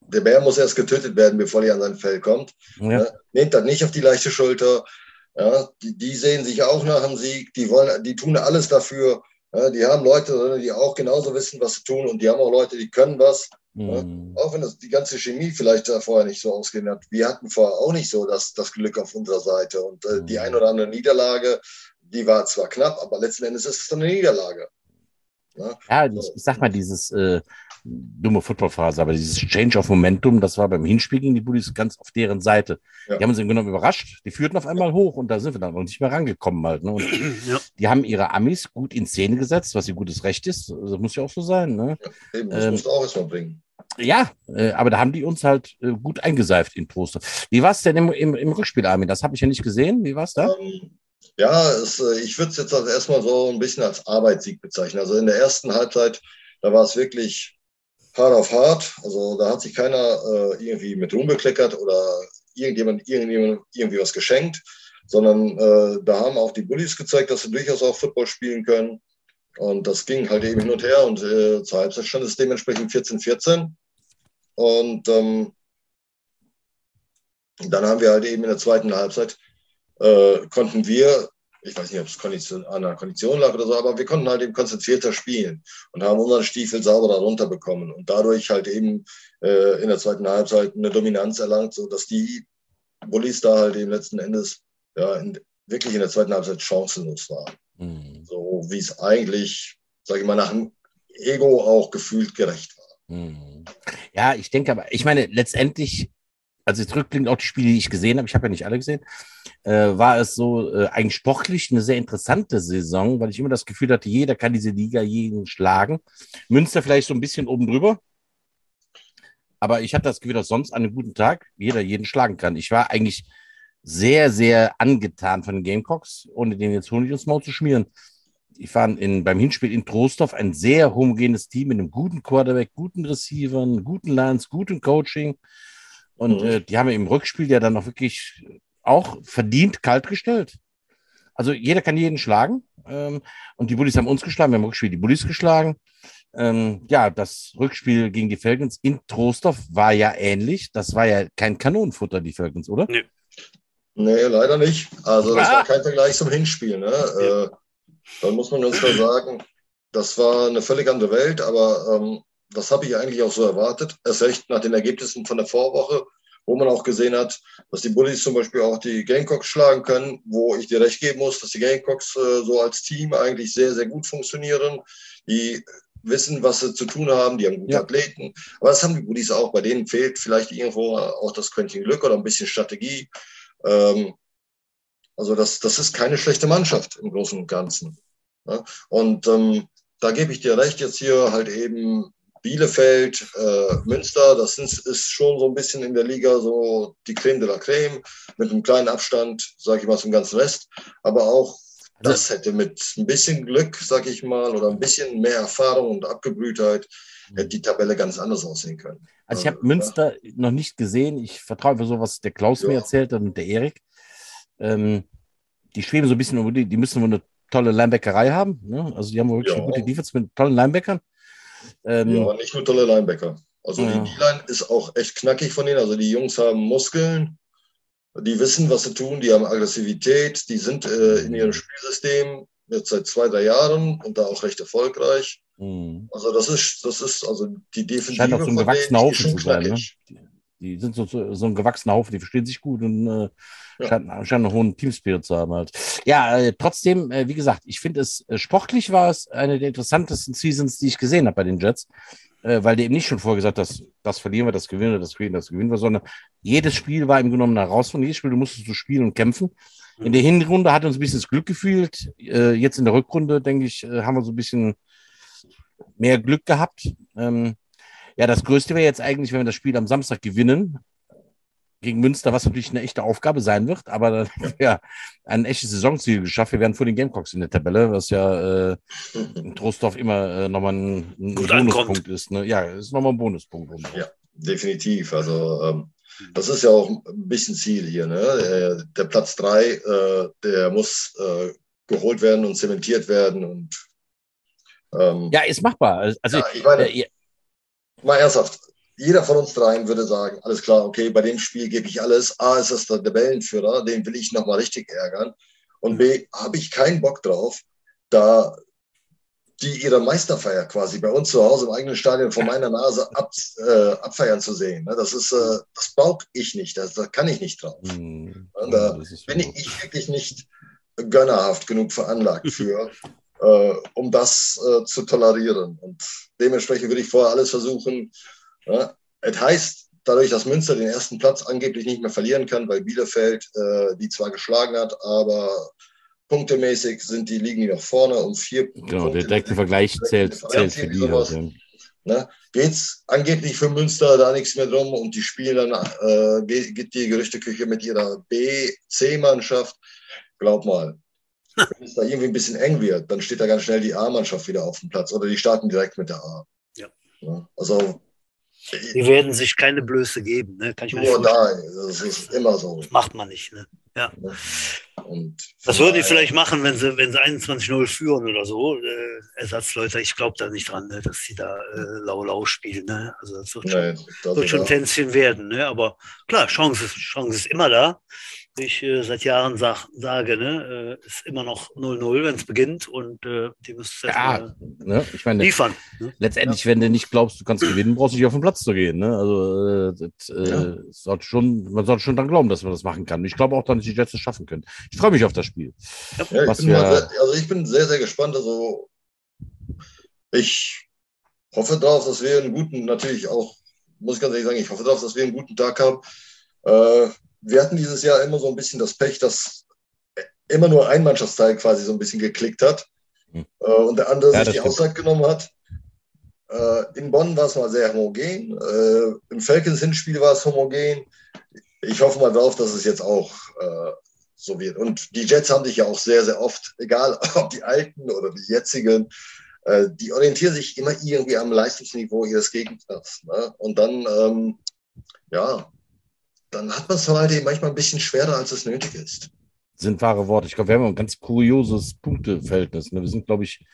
der Bär muss erst getötet werden, bevor er an sein Feld kommt. Ja. Ne? Nehmt das nicht auf die leichte Schulter. Ja, die, die, sehen sich auch nach dem Sieg, die wollen, die tun alles dafür. Ja, die haben Leute, die auch genauso wissen, was sie tun, und die haben auch Leute, die können was. Mhm. auch wenn das die ganze Chemie vielleicht da vorher nicht so ausgehen hat. Wir hatten vorher auch nicht so das, das Glück auf unserer Seite. Und äh, die mhm. ein oder andere Niederlage die war zwar knapp, aber letzten Endes ist es eine Niederlage. Ja, ja ich, ich, sag mal, dieses äh, dumme Footballphase, aber dieses Change of Momentum, das war beim Hinspiel gegen die Bullies ganz auf deren Seite. Ja. Die haben uns im Grunde überrascht. Die führten auf einmal hoch und da sind wir dann noch nicht mehr rangekommen halt. Ne? Und ja. die haben ihre Amis gut in Szene gesetzt, was ihr gutes Recht ist. Das muss ja auch so sein. Ne? Ja, eben, das ähm, musst du auch erstmal bringen. Ja, äh, aber da haben die uns halt äh, gut eingeseift in Poster. Wie war es denn im, im, im Rückspiel, Armin? Das habe ich ja nicht gesehen. Wie war es da? Um, ähm, ja, es, äh, ich würde es jetzt also erstmal so ein bisschen als Arbeitssieg bezeichnen. Also in der ersten Halbzeit, da war es wirklich hart auf hart. Also da hat sich keiner äh, irgendwie mit rumbekleckert oder irgendjemand, irgendjemand irgendwie was geschenkt, sondern äh, da haben auch die Bullies gezeigt, dass sie durchaus auch Football spielen können. Und das ging halt eben hin und her und äh, zur Halbzeit stand es dementsprechend 14-14. Und ähm, dann haben wir halt eben in der zweiten Halbzeit äh, konnten wir, ich weiß nicht, ob es Kondition, an der Kondition lag oder so, aber wir konnten halt eben konzentrierter spielen und haben unseren Stiefel sauber darunter bekommen und dadurch halt eben äh, in der zweiten Halbzeit eine Dominanz erlangt, sodass die Bullies da halt eben letzten Endes ja, in, wirklich in der zweiten Halbzeit chancenlos waren. Mhm. So wie es eigentlich, sage ich mal, nach dem Ego auch gefühlt gerecht war. Mhm. Ja, ich denke aber, ich meine, letztendlich also zurückblickend auch die Spiele, die ich gesehen habe, ich habe ja nicht alle gesehen, äh, war es so äh, eigentlich sportlich eine sehr interessante Saison, weil ich immer das Gefühl hatte, jeder kann diese Liga jeden schlagen. Münster vielleicht so ein bisschen oben drüber. Aber ich hatte das Gefühl, dass sonst an einem guten Tag jeder jeden schlagen kann. Ich war eigentlich sehr, sehr angetan von den Gamecocks, ohne den jetzt Honig ins Maul zu schmieren. Ich war in, beim Hinspiel in Trostorf ein sehr homogenes Team mit einem guten Quarterback, guten Receivern, guten Lines, guten Coaching. Und mhm. äh, die haben im Rückspiel ja dann noch wirklich auch verdient kalt gestellt. Also jeder kann jeden schlagen. Ähm, und die Bullies haben uns geschlagen, wir haben im Rückspiel die Bullies geschlagen. Ähm, ja, das Rückspiel gegen die Falcons in Trostorf war ja ähnlich. Das war ja kein Kanonenfutter, die Falcons, oder? Nee. Nee, leider nicht. Also das ah. war kein Vergleich zum Hinspiel. Ne? Ja. Äh, dann muss man ganz klar sagen, das war eine völlig andere Welt, aber ähm, das habe ich eigentlich auch so erwartet. Erst recht nach den Ergebnissen von der Vorwoche, wo man auch gesehen hat, dass die Bullies zum Beispiel auch die Gamecocks schlagen können, wo ich dir recht geben muss, dass die Gamecocks äh, so als Team eigentlich sehr, sehr gut funktionieren. Die wissen, was sie zu tun haben, die haben gute ja. Athleten. Aber das haben die Bullies auch. Bei denen fehlt vielleicht irgendwo auch das Quäntchen Glück oder ein bisschen Strategie. Ähm, also das, das ist keine schlechte Mannschaft im Großen und Ganzen. Ja? Und ähm, da gebe ich dir recht, jetzt hier halt eben Bielefeld, äh, Münster, das sind, ist schon so ein bisschen in der Liga so die Creme de la Creme, mit einem kleinen Abstand, sage ich mal, zum ganzen Rest. Aber auch also das hätte mit ein bisschen Glück, sag ich mal, oder ein bisschen mehr Erfahrung und Abgebrühtheit, hätte die Tabelle ganz anders aussehen können. Also ich habe Münster ja. noch nicht gesehen. Ich vertraue für so, was der Klaus ja. mir erzählt hat und der Erik. Ähm, die schweben so ein bisschen, die, die müssen wohl eine tolle Linebackerei haben. Ne? Also die haben wohl wirklich ja. eine gute Defense mit tollen Linebackern. Ähm, Ja, aber nicht nur tolle Linebacker. Also Ja. die D-Line ist auch echt knackig von denen. Also die Jungs haben Muskeln, die wissen, was sie tun, die haben Aggressivität, die sind äh, in ihrem Spielsystem jetzt seit zwei, drei Jahren und da auch recht erfolgreich. mh. Also das ist, das ist, also die Defensive Scheint auch so ein gewachsener die Haufen zu sein, ne? Die sind so, so, so ein gewachsener Haufen, die verstehen sich gut und äh, Ja. scheinen einen hohen Teamspirit zu haben halt. Ja, äh, trotzdem, äh, wie gesagt, ich finde es, äh, sportlich war es eine der interessantesten Seasons, die ich gesehen habe bei den Jets, äh, weil die eben nicht schon vorgesagt hast, das verlieren wir, das gewinnen wir, das gewinnen, wir, das gewinnen wir, sondern jedes Spiel war im Grunde genommen eine Herausforderung. Jedes Spiel, du musstest so spielen und kämpfen. In der Hinrunde hat uns ein bisschen das Glück gefühlt. Äh, jetzt in der Rückrunde, denke ich, äh, haben wir so ein bisschen mehr Glück gehabt. Ähm, ja, das Größte wäre jetzt eigentlich, wenn wir das Spiel am Samstag gewinnen gegen Münster, was natürlich eine echte Aufgabe sein wird, aber dann haben wir ja ein echtes Saisonziel geschafft. Wir wären vor den Gamecocks in der Tabelle, was ja äh, in Trostorf immer äh, nochmal ein, ein Bonuspunkt ankommt. ist. Ne? Ja, ist nochmal ein Bonuspunkt. Ja. Definitiv. Also ähm, das ist ja auch ein bisschen Ziel hier. Ne? Der Platz drei, äh, der muss äh, geholt werden und zementiert werden. Und ähm, Ja, ist machbar. Also, ja, ich meine, äh, ja, mal ernsthaft, jeder von uns dreien würde sagen, alles klar, okay, bei dem Spiel gebe ich alles. A, ist das der Tabellenführer, den will ich nochmal richtig ärgern. Und B, habe ich keinen Bock drauf, da die ihre Meisterfeier quasi bei uns zu Hause im eigenen Stadion vor meiner Nase ab, äh, abfeiern zu sehen. Ne? Das ist, äh, das brauche ich nicht, das, da kann ich nicht drauf. hm, Und, äh, das ist Bin ich wirklich nicht gönnerhaft genug veranlagt für, äh, um das äh, zu tolerieren. Und dementsprechend würde ich vorher alles versuchen. Ja? Es heißt, dadurch, dass Münster den ersten Platz angeblich nicht mehr verlieren kann, weil Bielefeld äh, die zwar geschlagen hat, aber punktemäßig sind die, liegen die noch vorne um vier Genau, Punkte. der direkte Vergleich zählt, zählt für die. Sowas. Halt, Ne? Geht's angeblich für Münster da nichts mehr drum und die spielen dann, äh, geht die Gerüchteküche mit ihrer B, C-Mannschaft. Glaub mal, wenn es da irgendwie ein bisschen eng wird, dann steht da ganz schnell die A-Mannschaft wieder auf dem Platz oder die starten direkt mit der A. Ja. Ne? Also, Die werden sich keine Blöße geben, ne? Kann ich mir nur vorstellen. da, das ist immer so. Das macht man nicht, ne? Und Das würden die vielleicht machen, wenn sie, wenn sie 21-0 führen oder so. Äh, Ersatzleute, ich glaube da nicht dran, ne, dass sie da äh, lau-lau spielen. Ne? Also das wird schon, Nee, also wird schon ein Tänzchen werden. Ne? Aber klar, Chance ist, Chance ist immer da. Ich äh, seit Jahren sag, sage, ne? äh, ist immer noch 0-0, wenn es beginnt und äh, die müssen es Ja, ne? Ich meine, liefern. Ne? letztendlich, wenn du nicht glaubst, du kannst gewinnen, brauchst du nicht auf den Platz zu gehen. Ne? Also äh, das, äh, Ja. sollte schon, man sollte schon dann glauben, dass man das machen kann. Ich glaube auch, dann, dass die Jets es schaffen können. Ich freue mich auf das Spiel. Ja, ich Was bin, wir- sehr, also ich bin sehr, sehr gespannt. Also ich hoffe drauf, dass wir einen guten, natürlich auch, muss ich ganz ehrlich sagen, ich hoffe drauf, dass wir einen guten Tag haben. Wir hatten dieses Jahr immer so ein bisschen das Pech, dass immer nur ein Mannschaftsteil quasi so ein bisschen geklickt hat Hm. äh, und der andere Ja, sich die. Auszeit genommen hat. Äh, in Bonn war es mal sehr homogen. Äh, Im Falcons-Hinspiel war es homogen. Ich hoffe mal drauf, dass es jetzt auch so wird. Und die Jets haben sich ja auch sehr, sehr oft, egal ob die alten oder die jetzigen, die orientieren sich immer irgendwie am Leistungsniveau ihres Gegners. Ne? Und dann, ähm, ja, dann hat man es halt eben manchmal ein bisschen schwerer, als es nötig ist. Sind wahre Worte. Ich glaube, wir haben ein ganz kurioses Punkteverhältnis. Ne? Wir sind, glaube ich,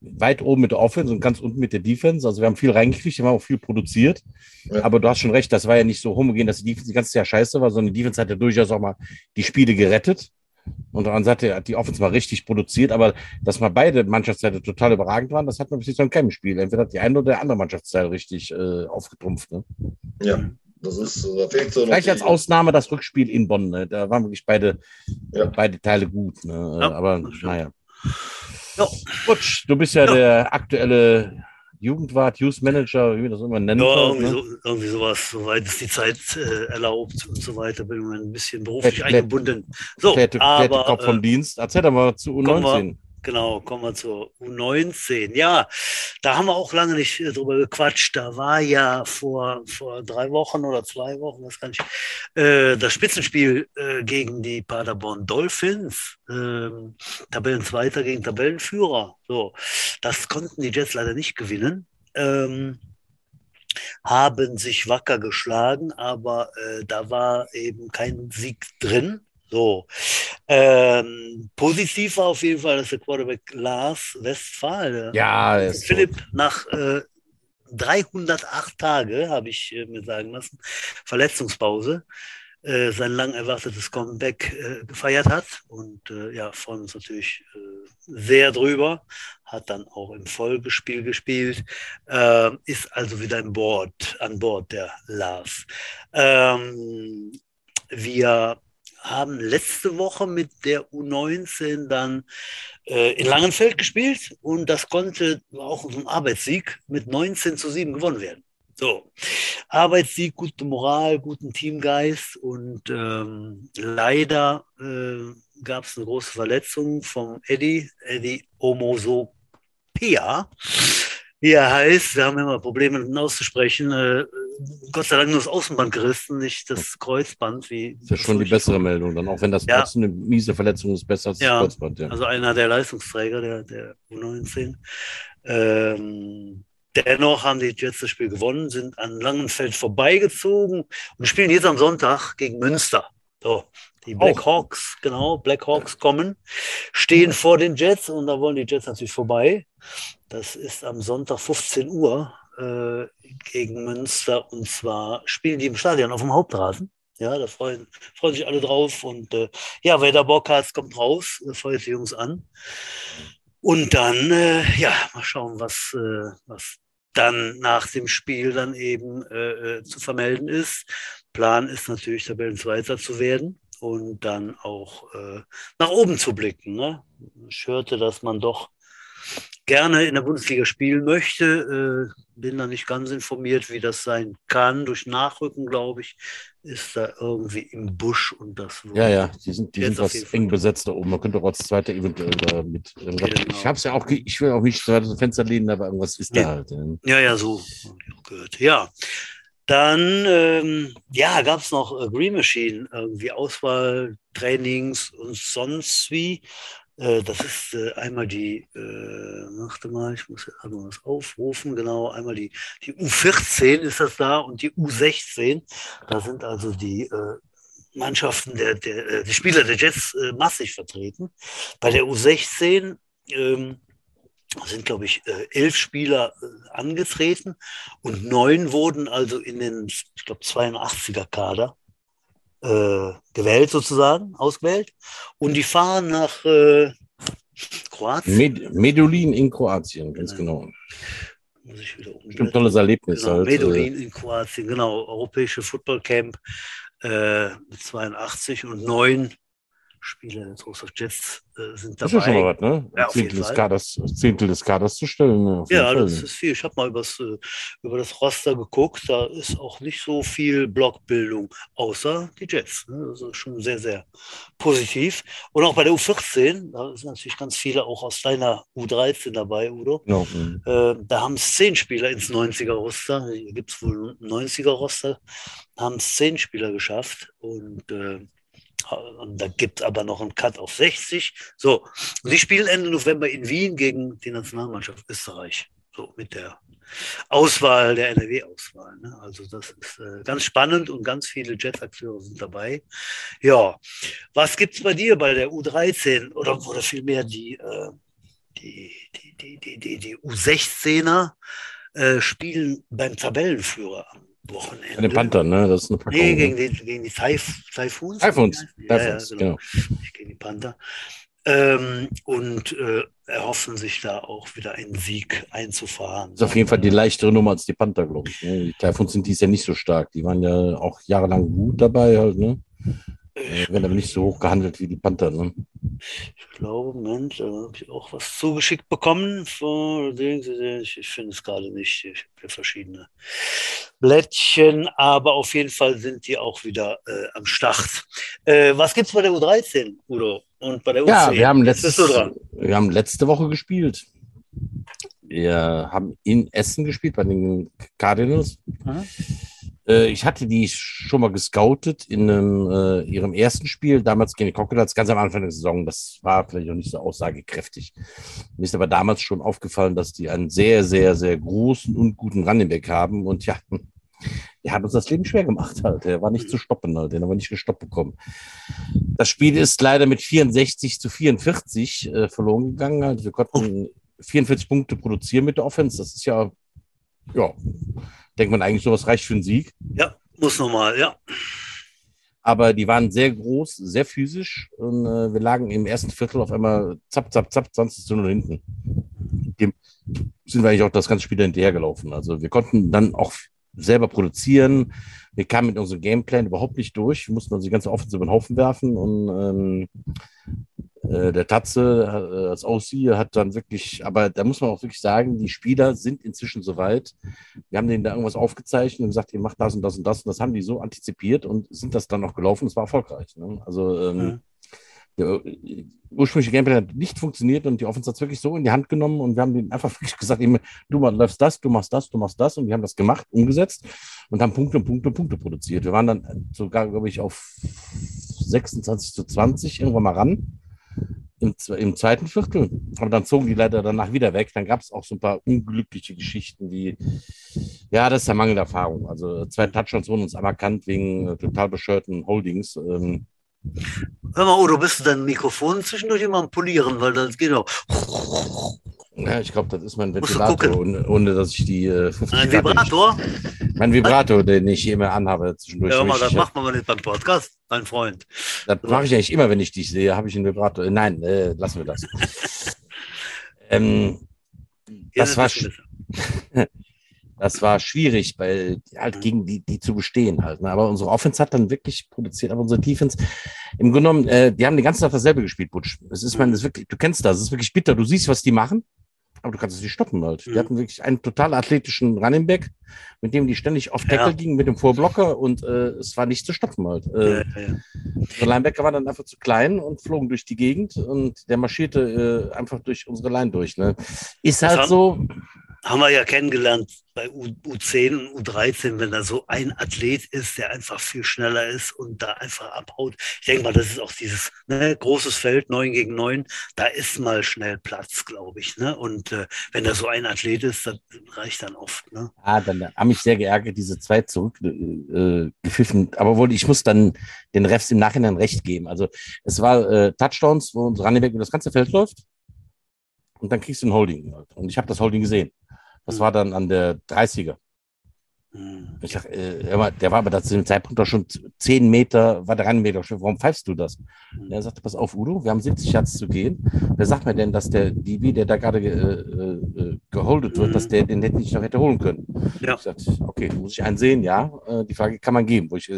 weit oben mit der Offense und ganz unten mit der Defense. Also wir haben viel reingekriegt, wir haben auch viel produziert. Ja. Aber du hast schon recht, das war ja nicht so homogen, dass die Defense die ganze Jahr scheiße war, sondern die Defense hat ja durchaus auch mal die Spiele gerettet. Und an Seite hat die Offense mal richtig produziert, aber dass mal beide Mannschaftsteile total überragend waren, das hat man bis jetzt noch in keinem Spiel. Entweder hat die eine oder der andere Mannschaftsteil richtig äh, aufgetrumpft. Ne? Ja, das ist, da fehlt so Vielleicht als Ausnahme das Rückspiel in Bonn. Ne? Da waren wirklich beide, Ja. beide Teile gut. Ne? Ja, aber naja. Ja. Gut, du bist ja, Ja. der aktuelle Jugendwart, Youth Manager, wie man das immer nennt. Ja, irgendwie, ne? so, irgendwie sowas, soweit es die Zeit äh, erlaubt und so weiter, bin ich ein bisschen beruflich klär- eingebunden. So, klärte aber Kopf vom äh, Dienst. Erzähl doch mal zu kommen U19. Genau, kommen wir zur U19. Ja, da haben wir auch lange nicht äh, drüber gequatscht. Da war ja vor, vor drei Wochen oder zwei Wochen, weiß gar nicht, äh, das Spitzenspiel äh, gegen die Paderborn Dolphins. Ähm, Tabellenzweiter gegen Tabellenführer. So, das konnten die Jets leider nicht gewinnen. Ähm, haben sich wacker geschlagen, aber äh, da war eben kein Sieg drin. So. Ähm, positiv war auf jeden Fall, dass der Quarterback Lars Westphal, der Ja, ist Philipp nach äh, 308 Tage, habe ich äh, mir sagen lassen, Verletzungspause. Äh, sein lang erwartetes Comeback äh, gefeiert hat. Und äh, ja, freuen uns natürlich äh, sehr drüber. Hat dann auch im Folgespiel gespielt. Ähm, ist also wieder an Bord, an Bord der Lars. Ähm, wir haben letzte Woche mit der U19 dann äh, in Langenfeld gespielt und das konnte auch so ein Arbeitssieg mit 19 zu 7 gewonnen werden. So, Arbeitssieg, gute Moral, guten Teamgeist und ähm, leider äh, gab es eine große Verletzung vom Eddie, Eddie Omosopia, wie er heißt. Wir haben immer Probleme, ihn auszusprechen. Äh, Gott sei Dank nur das Außenband gerissen, nicht das Kreuzband. Wie das ist ja schon die bessere Meldung, dann auch wenn das ja. trotzdem eine miese Verletzung ist, besser als das ja, Kreuzband. Ja. Also einer der Leistungsträger der, der U19. Ähm, Dennoch haben die Jets das Spiel gewonnen, sind an Langenfeld vorbeigezogen und spielen jetzt am Sonntag gegen Münster. So, die Black Hawks, genau, Black Hawks kommen, stehen vor den Jets und da wollen die Jets natürlich vorbei. Das ist am Sonntag 15 Uhr äh, gegen Münster und zwar spielen die im Stadion auf dem Hauptrasen. Ja, da freuen, freuen sich alle drauf und äh, ja, wer da Bock hat, kommt raus, freut die Jungs an. Und dann, äh, ja, mal schauen, was, äh, was dann nach dem Spiel dann eben äh, äh, zu vermelden ist. Plan ist natürlich, Tabellenzweiter zu werden und dann auch äh, nach oben zu blicken. Ne? Ich hörte, dass man doch gerne in der Bundesliga spielen möchte. Äh, bin da nicht ganz informiert, wie das sein kann. Durch Nachrücken, glaube ich, ist da irgendwie im Busch und das. Ja, ja, die sind, die sind was eng besetzt da oben. Man könnte auch als zweiter eventuell da mit. Genau. Ich habe es ja auch, ich will auch nicht so das Fenster lehnen, aber irgendwas ist ja. da halt. Ja, ja, so gehört. Ja. Dann ähm, ja, gab es noch äh, Green Machine, irgendwie Auswahl, Trainings und sonst wie. Äh, das ist äh, einmal die, äh, warte mal, ich muss jetzt einmal was aufrufen, genau, einmal die, die U14 ist das da und die U16. Da sind also die Mannschaften, der, der, die Spieler der Jets massig vertreten. Bei der U16 ähm, sind, glaube ich, elf Spieler angetreten und neun wurden also in den, ich glaube, 82er Kader äh, gewählt sozusagen, ausgewählt. Und die fahren nach äh, Kroatien. Med Medulin in Kroatien, ganz ja. genau. Muss ich wieder Bestimmt tolles Erlebnis. Genau, halt. Medulin äh. in Kroatien, genau. Europäische Football Camp äh, mit 82 und neun Spieler der Trostorf Jets äh, sind dabei. Das ist ja schon mal was, ne? Ja, Zehntel, des Kaders, Zehntel des Kaders zu stellen. Ne? Ja, Fall. das ist viel. Ich habe mal übers, äh, über das Roster geguckt. Da ist auch nicht so viel Blockbildung, außer die Jets. Ne? Das ist schon sehr, sehr positiv. Und auch bei der U14, da sind natürlich ganz viele auch aus deiner U13 dabei, Udo. Ja. Äh, da haben es zehn Spieler ins 90er-Roster. Hier gibt es wohl ein 90er-Roster. Haben es zehn Spieler geschafft. Und äh, und da gibt es aber noch einen Cut auf 60. So, die spielen Ende November in Wien gegen die Nationalmannschaft Österreich. So mit der Auswahl, der NRW-Auswahl. Ne? Also das ist äh, ganz spannend und ganz viele Jet-Akteure sind dabei. Ja, was gibt es bei dir bei der U13 oder, oder vielmehr die, äh, die, die, die, die, die, die U16er äh, spielen beim Tabellenführer Wochenende. Bei den Panthern, ne? Das ist eine Packung. Nee, gegen die, gegen die Typhoons. Typhoons, ja, ja, genau. genau. Gegen die Panther. Ähm, und äh, erhoffen sich da auch wieder einen Sieg einzufahren. Das ist auf jeden Fall die leichtere Nummer als die Panther, glaube ich. Ne? Die Typhoons sind dies ja nicht so stark. Die waren ja auch jahrelang gut dabei halt, ne? Äh, werden aber nicht so hoch gehandelt wie die Panther. Ne? Ich glaube, Moment, da habe ich auch was zugeschickt bekommen. Ich finde es gerade nicht. Ich habe verschiedene Blättchen, aber auf jeden Fall sind die auch wieder äh, am Start. Äh, was gibt es bei der U13, Udo? Und bei der U10? Ja, wir haben, letztes, wir haben letzte Woche gespielt. Wir haben in Essen gespielt bei den Cardinals. Mhm. Äh, ich hatte die schon mal gescoutet in einem, äh, ihrem ersten Spiel, damals gegen die Crocodiles, ganz am Anfang der Saison. Das war vielleicht noch nicht so aussagekräftig. Mir ist aber damals schon aufgefallen, dass die einen sehr, sehr, sehr großen und guten Running Back haben. Und ja, der hat uns das Leben schwer gemacht halt. Der war nicht zu stoppen halt. Den haben wir nicht gestoppt bekommen. Das Spiel ist leider mit 64 zu 44 äh, verloren gegangen. Halt. Wir konnten 44 Punkte produzieren mit der Offense. Das ist ja Ja, denkt man eigentlich, sowas reicht für einen Sieg. Ja, muss nochmal, ja. Aber die waren sehr groß, sehr physisch. Und äh, wir lagen im ersten Viertel auf einmal zapp, zapp, zapp, 20 zu 0 hinten. Dem sind wir eigentlich auch das ganze Spiel hinterhergelaufen. Also wir konnten dann auch selber produzieren. Wir kamen mit unserem Gameplan überhaupt nicht durch. Wir mussten also die ganze Offensive in den Haufen werfen. Und ähm, äh, der Tatze äh, als Aussieher hat dann wirklich, aber da muss man auch wirklich sagen, die Spieler sind inzwischen soweit. Wir haben denen da irgendwas aufgezeichnet und gesagt, ihr macht das und das und das. Und das haben die so antizipiert und sind das dann noch gelaufen. Es war erfolgreich. Ne? Also ähm, ja. der äh, ursprüngliche Gameplay hat nicht funktioniert und die Offense hat es wirklich so in die Hand genommen und wir haben denen einfach wirklich gesagt, du läufst das, du machst das, du machst das und wir haben das gemacht, umgesetzt und haben Punkte und Punkte und Punkte produziert. Wir waren dann sogar, glaube ich, auf 26 zu 20 irgendwann mal ran im, im zweiten Viertel. Aber dann zogen die leider danach wieder weg. Dann gab es auch so ein paar unglückliche Geschichten wie, ja, das ist ja mangelnde Erfahrung. Also zwei Touchdowns wurden uns aberkannt wegen äh, total bescheuerten Holdings. Ähm, Hör mal, Udo, bist du dein Mikrofon zwischendurch immer am Polieren, weil das geht auch. Ja, ich glaube, das ist mein Ventilator, ohne, ohne, dass ich die äh, 50 Ein Vibrator? Mein Vibrator, den ich hier immer anhabe zwischendurch. Ja, mal, das macht man mal nicht beim Podcast, mein Freund. Das mache ich eigentlich immer, wenn ich dich sehe, habe ich einen Vibrator. Nein, äh, lassen wir das. ähm, das war das war schwierig, weil halt gegen die, die zu bestehen halt. Ne? Aber unsere Offense hat dann wirklich produziert, aber unsere Defense, im Grunde genommen, äh, die haben die ganze Zeit dasselbe gespielt, Butch. Es ist, man, ist wirklich, du kennst das, es ist wirklich bitter. Du siehst, was die machen aber du kannst es nicht stoppen halt. Mhm. Die hatten wirklich einen total athletischen Running Back, mit dem die ständig auf Tackle ja. gingen, mit dem Vorblocker und äh, es war nicht zu stoppen halt. Äh, ja, ja. Der Linebacker war dann einfach zu klein und flogen durch die Gegend und der marschierte äh, einfach durch unsere Line durch. Ne? Ist halt so haben wir ja kennengelernt bei U, U10 und U13, wenn da so ein Athlet ist, der einfach viel schneller ist und da einfach abhaut. Ich denke mal, das ist auch dieses ne, großes Feld, 9 gegen 9, da ist mal schnell Platz, glaube ich. Ne? Und äh, wenn da so ein Athlet ist, das reicht dann oft. Ne? Ah, dann haben mich sehr geärgert, diese zwei zurückgepfiffen. Äh, Aber wohl, ich muss dann den Refs im Nachhinein recht geben. Also es war äh, Touchdowns, wo Running über das ganze Feld läuft. Und dann kriegst du ein Holding. Und ich habe das Holding gesehen. Das war dann an der 30er. Hm. Ich sag, äh, der war aber da zu dem Zeitpunkt doch schon 10 Meter, war der Meter schon. Warum pfeifst du das? Hm. Er sagte, pass auf, Udo, wir haben 70 Yards zu gehen. Wer sagt mir denn, dass der DB, der da gerade ge, äh, äh, geholdet wird, dass der den nicht noch hätte holen können? Ja. Ich sagte, okay, muss ich einen sehen? Ja. Äh, die Frage kann man geben. Wo ich,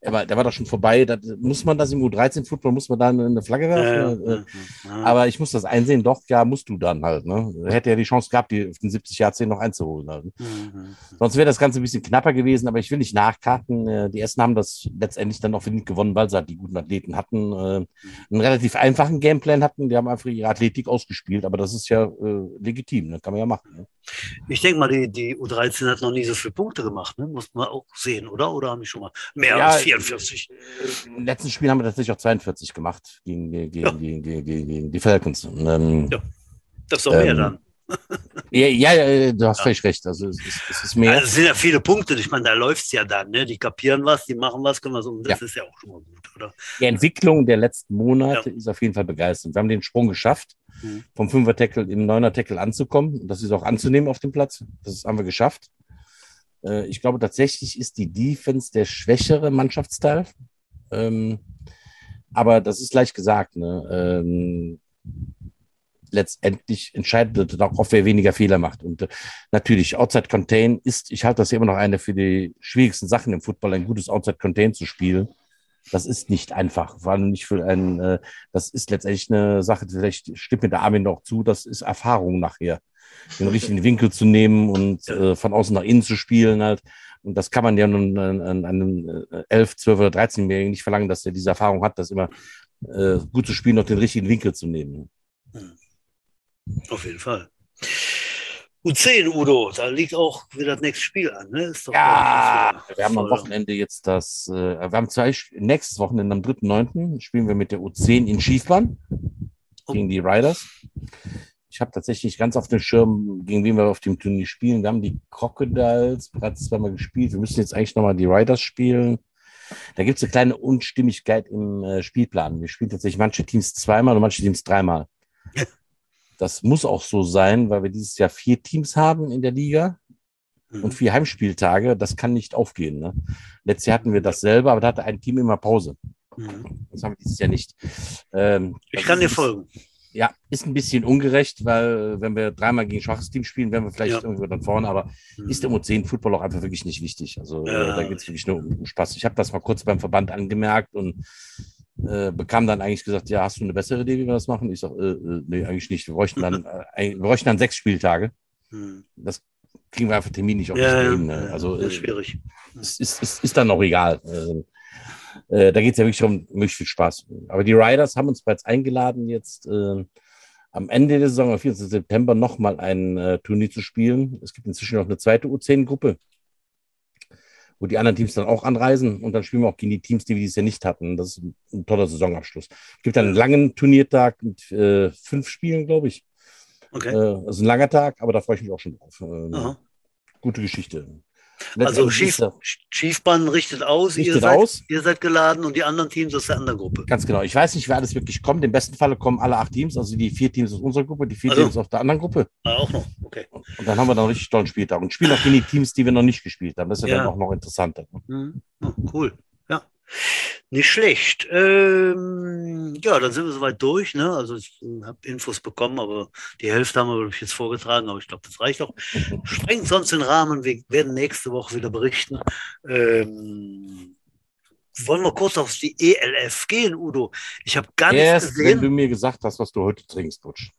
er war, der war doch schon vorbei. Da, muss man das im U13-Football, muss man da eine Flagge werfen? Ja, ja, ja. Aber ich muss das einsehen, doch, ja, musst du dann halt. Ne? Hätte ja die Chance gehabt, die auf den 70 Yards noch einzuholen. Halt. Mhm. Sonst wäre das Ganze ein bisschen knapper gewesen, aber ich will nicht nachkarten. Äh, die Essen haben das letztendlich dann auch verdient gewonnen, weil sie halt die guten Athleten hatten. Äh, einen relativ einfachen Gameplan hatten. Die haben einfach ihre Athletik ausgespielt, aber das ist ja äh, legitim, ne? kann man ja machen. Ne? Ich denke mal, die, die U13 hat noch nie so viele Punkte gemacht, ne? muss man auch sehen, oder? Oder haben die schon mal mehr ja, als 44? Im letzten Spiel haben wir tatsächlich auch 42 gemacht gegen, gegen, ja. gegen, gegen, gegen, die Falcons. Ähm, ja, das ist doch mehr ähm, dann. Ja, ja, du hast ja. völlig recht. Also es, ist, es ist mehr. Also es sind ja viele Punkte. Ich meine, da läuft es ja dann. Ne? Die kapieren was, die machen was, können wir so. Und das ja. ist ja auch schon mal gut, oder? Die Entwicklung der letzten Monate ist auf jeden Fall begeisternd. Wir haben den Sprung geschafft, mhm. vom Fünfer-Tackle im Neuner-Tackle anzukommen. Das ist auch anzunehmen auf dem Platz. Das haben wir geschafft. Äh, ich glaube, tatsächlich ist die Defense der schwächere Mannschaftsteil. Ähm, aber das ist leicht gesagt. Ne? Letztendlich entscheidet darauf, wer weniger Fehler macht. Und äh, natürlich, Outside Contain ist, ich halte das immer noch eine für die schwierigsten Sachen im Football, ein gutes Outside Contain zu spielen. Das ist nicht einfach, vor allem nicht für einen, äh, das ist letztendlich eine Sache, vielleicht stimmt mir der Armin noch zu, das ist Erfahrung nachher. Den richtigen Winkel zu nehmen und äh, von außen nach innen zu spielen halt. Und das kann man ja nun an einem 11, 12 oder 13-Jährigen nicht verlangen, dass er diese Erfahrung hat, das immer äh, gut zu spielen und den richtigen Winkel zu nehmen. Hm. Auf jeden Fall. U10, Udo, da liegt auch wieder das nächste Spiel an. Ne? ja, wir haben am Wochenende jetzt das, äh, wir haben zwei, nächstes Wochenende am 3.9. spielen wir mit der U10 in Schiefbahn oh. gegen die Riders. Ich habe tatsächlich ganz auf dem Schirm, gegen wen wir auf dem Turnier spielen. Wir haben die Crocodiles bereits zweimal gespielt. Wir müssen jetzt eigentlich nochmal die Riders spielen. Da gibt es eine kleine Unstimmigkeit im äh, Spielplan. Wir spielen tatsächlich manche Teams zweimal und manche Teams dreimal. Das muss auch so sein, weil wir dieses Jahr vier Teams haben in der Liga. mhm. und vier Heimspieltage, das kann nicht aufgehen. Ne? Letztes Jahr hatten wir das selber, aber da hatte ein Team immer Pause. Mhm. Das haben wir dieses Jahr nicht. Ähm, ich kann dir folgen. Ja, ist ein bisschen ungerecht, weil wenn wir dreimal gegen ein schwaches Team spielen, wären wir vielleicht ja. irgendwo dann vorne, aber mhm. ist der U10 Football auch einfach wirklich nicht wichtig. Also ja. da geht es wirklich nur um Spaß. Ich habe das mal kurz beim Verband angemerkt und äh, bekam dann eigentlich gesagt, ja, hast du eine bessere Idee, wie wir das machen? Ich sage, äh, äh, nee, eigentlich nicht. Wir bräuchten dann, äh, wir bräuchten dann sechs Spieltage. Mhm. Das kriegen wir einfach Termin nicht auf ja, die Ebene. Ne? Also, das ist äh, schwierig. Es ist, ist, ist dann noch egal. Äh, da geht es ja wirklich um möglichst viel Spaß. Aber die Riders haben uns bereits eingeladen, jetzt am Ende der Saison, am 14. September, nochmal ein Turnier zu spielen. Es gibt inzwischen noch eine zweite U10-Gruppe, wo die anderen Teams dann auch anreisen und dann spielen wir auch gegen die Teams, die wir dieses Jahr nicht hatten. Das ist ein, toller Saisonabschluss. Es gibt dann einen langen Turniertag mit äh, fünf Spielen, glaube ich. Okay. Äh, also ein langer Tag, aber da freue ich mich auch schon drauf. Ähm, gute Geschichte. Also Schief, Schiefbahn richtet aus, richtet ihr, seid, aus. ihr seid geladen und die anderen Teams aus der anderen Gruppe. Ganz genau. Ich weiß nicht, wer alles wirklich kommt. Im besten Falle kommen alle acht Teams, also die vier Teams aus unserer Gruppe, die vier also. Teams aus der anderen Gruppe. Ah, auch noch, okay. Und dann haben wir dann einen richtig tollen Spieltag und spielen auch gegen die Teams, die wir noch nicht gespielt haben. Das ist ja, ja. dann auch noch interessanter. Mhm. Oh, cool. Nicht schlecht. Ähm, ja, dann sind wir soweit durch. Ne? Also ich äh, habe Infos bekommen, aber die Hälfte haben wir jetzt vorgetragen, aber ich glaube, das reicht auch. Sprengt sonst den Rahmen. Wir werden nächste Woche wieder berichten. Ähm, wollen wir kurz auf die ELF gehen, Udo? Ich habe gar nichts gesehen. wenn du mir gesagt hast, was du heute trinkst, Butsch.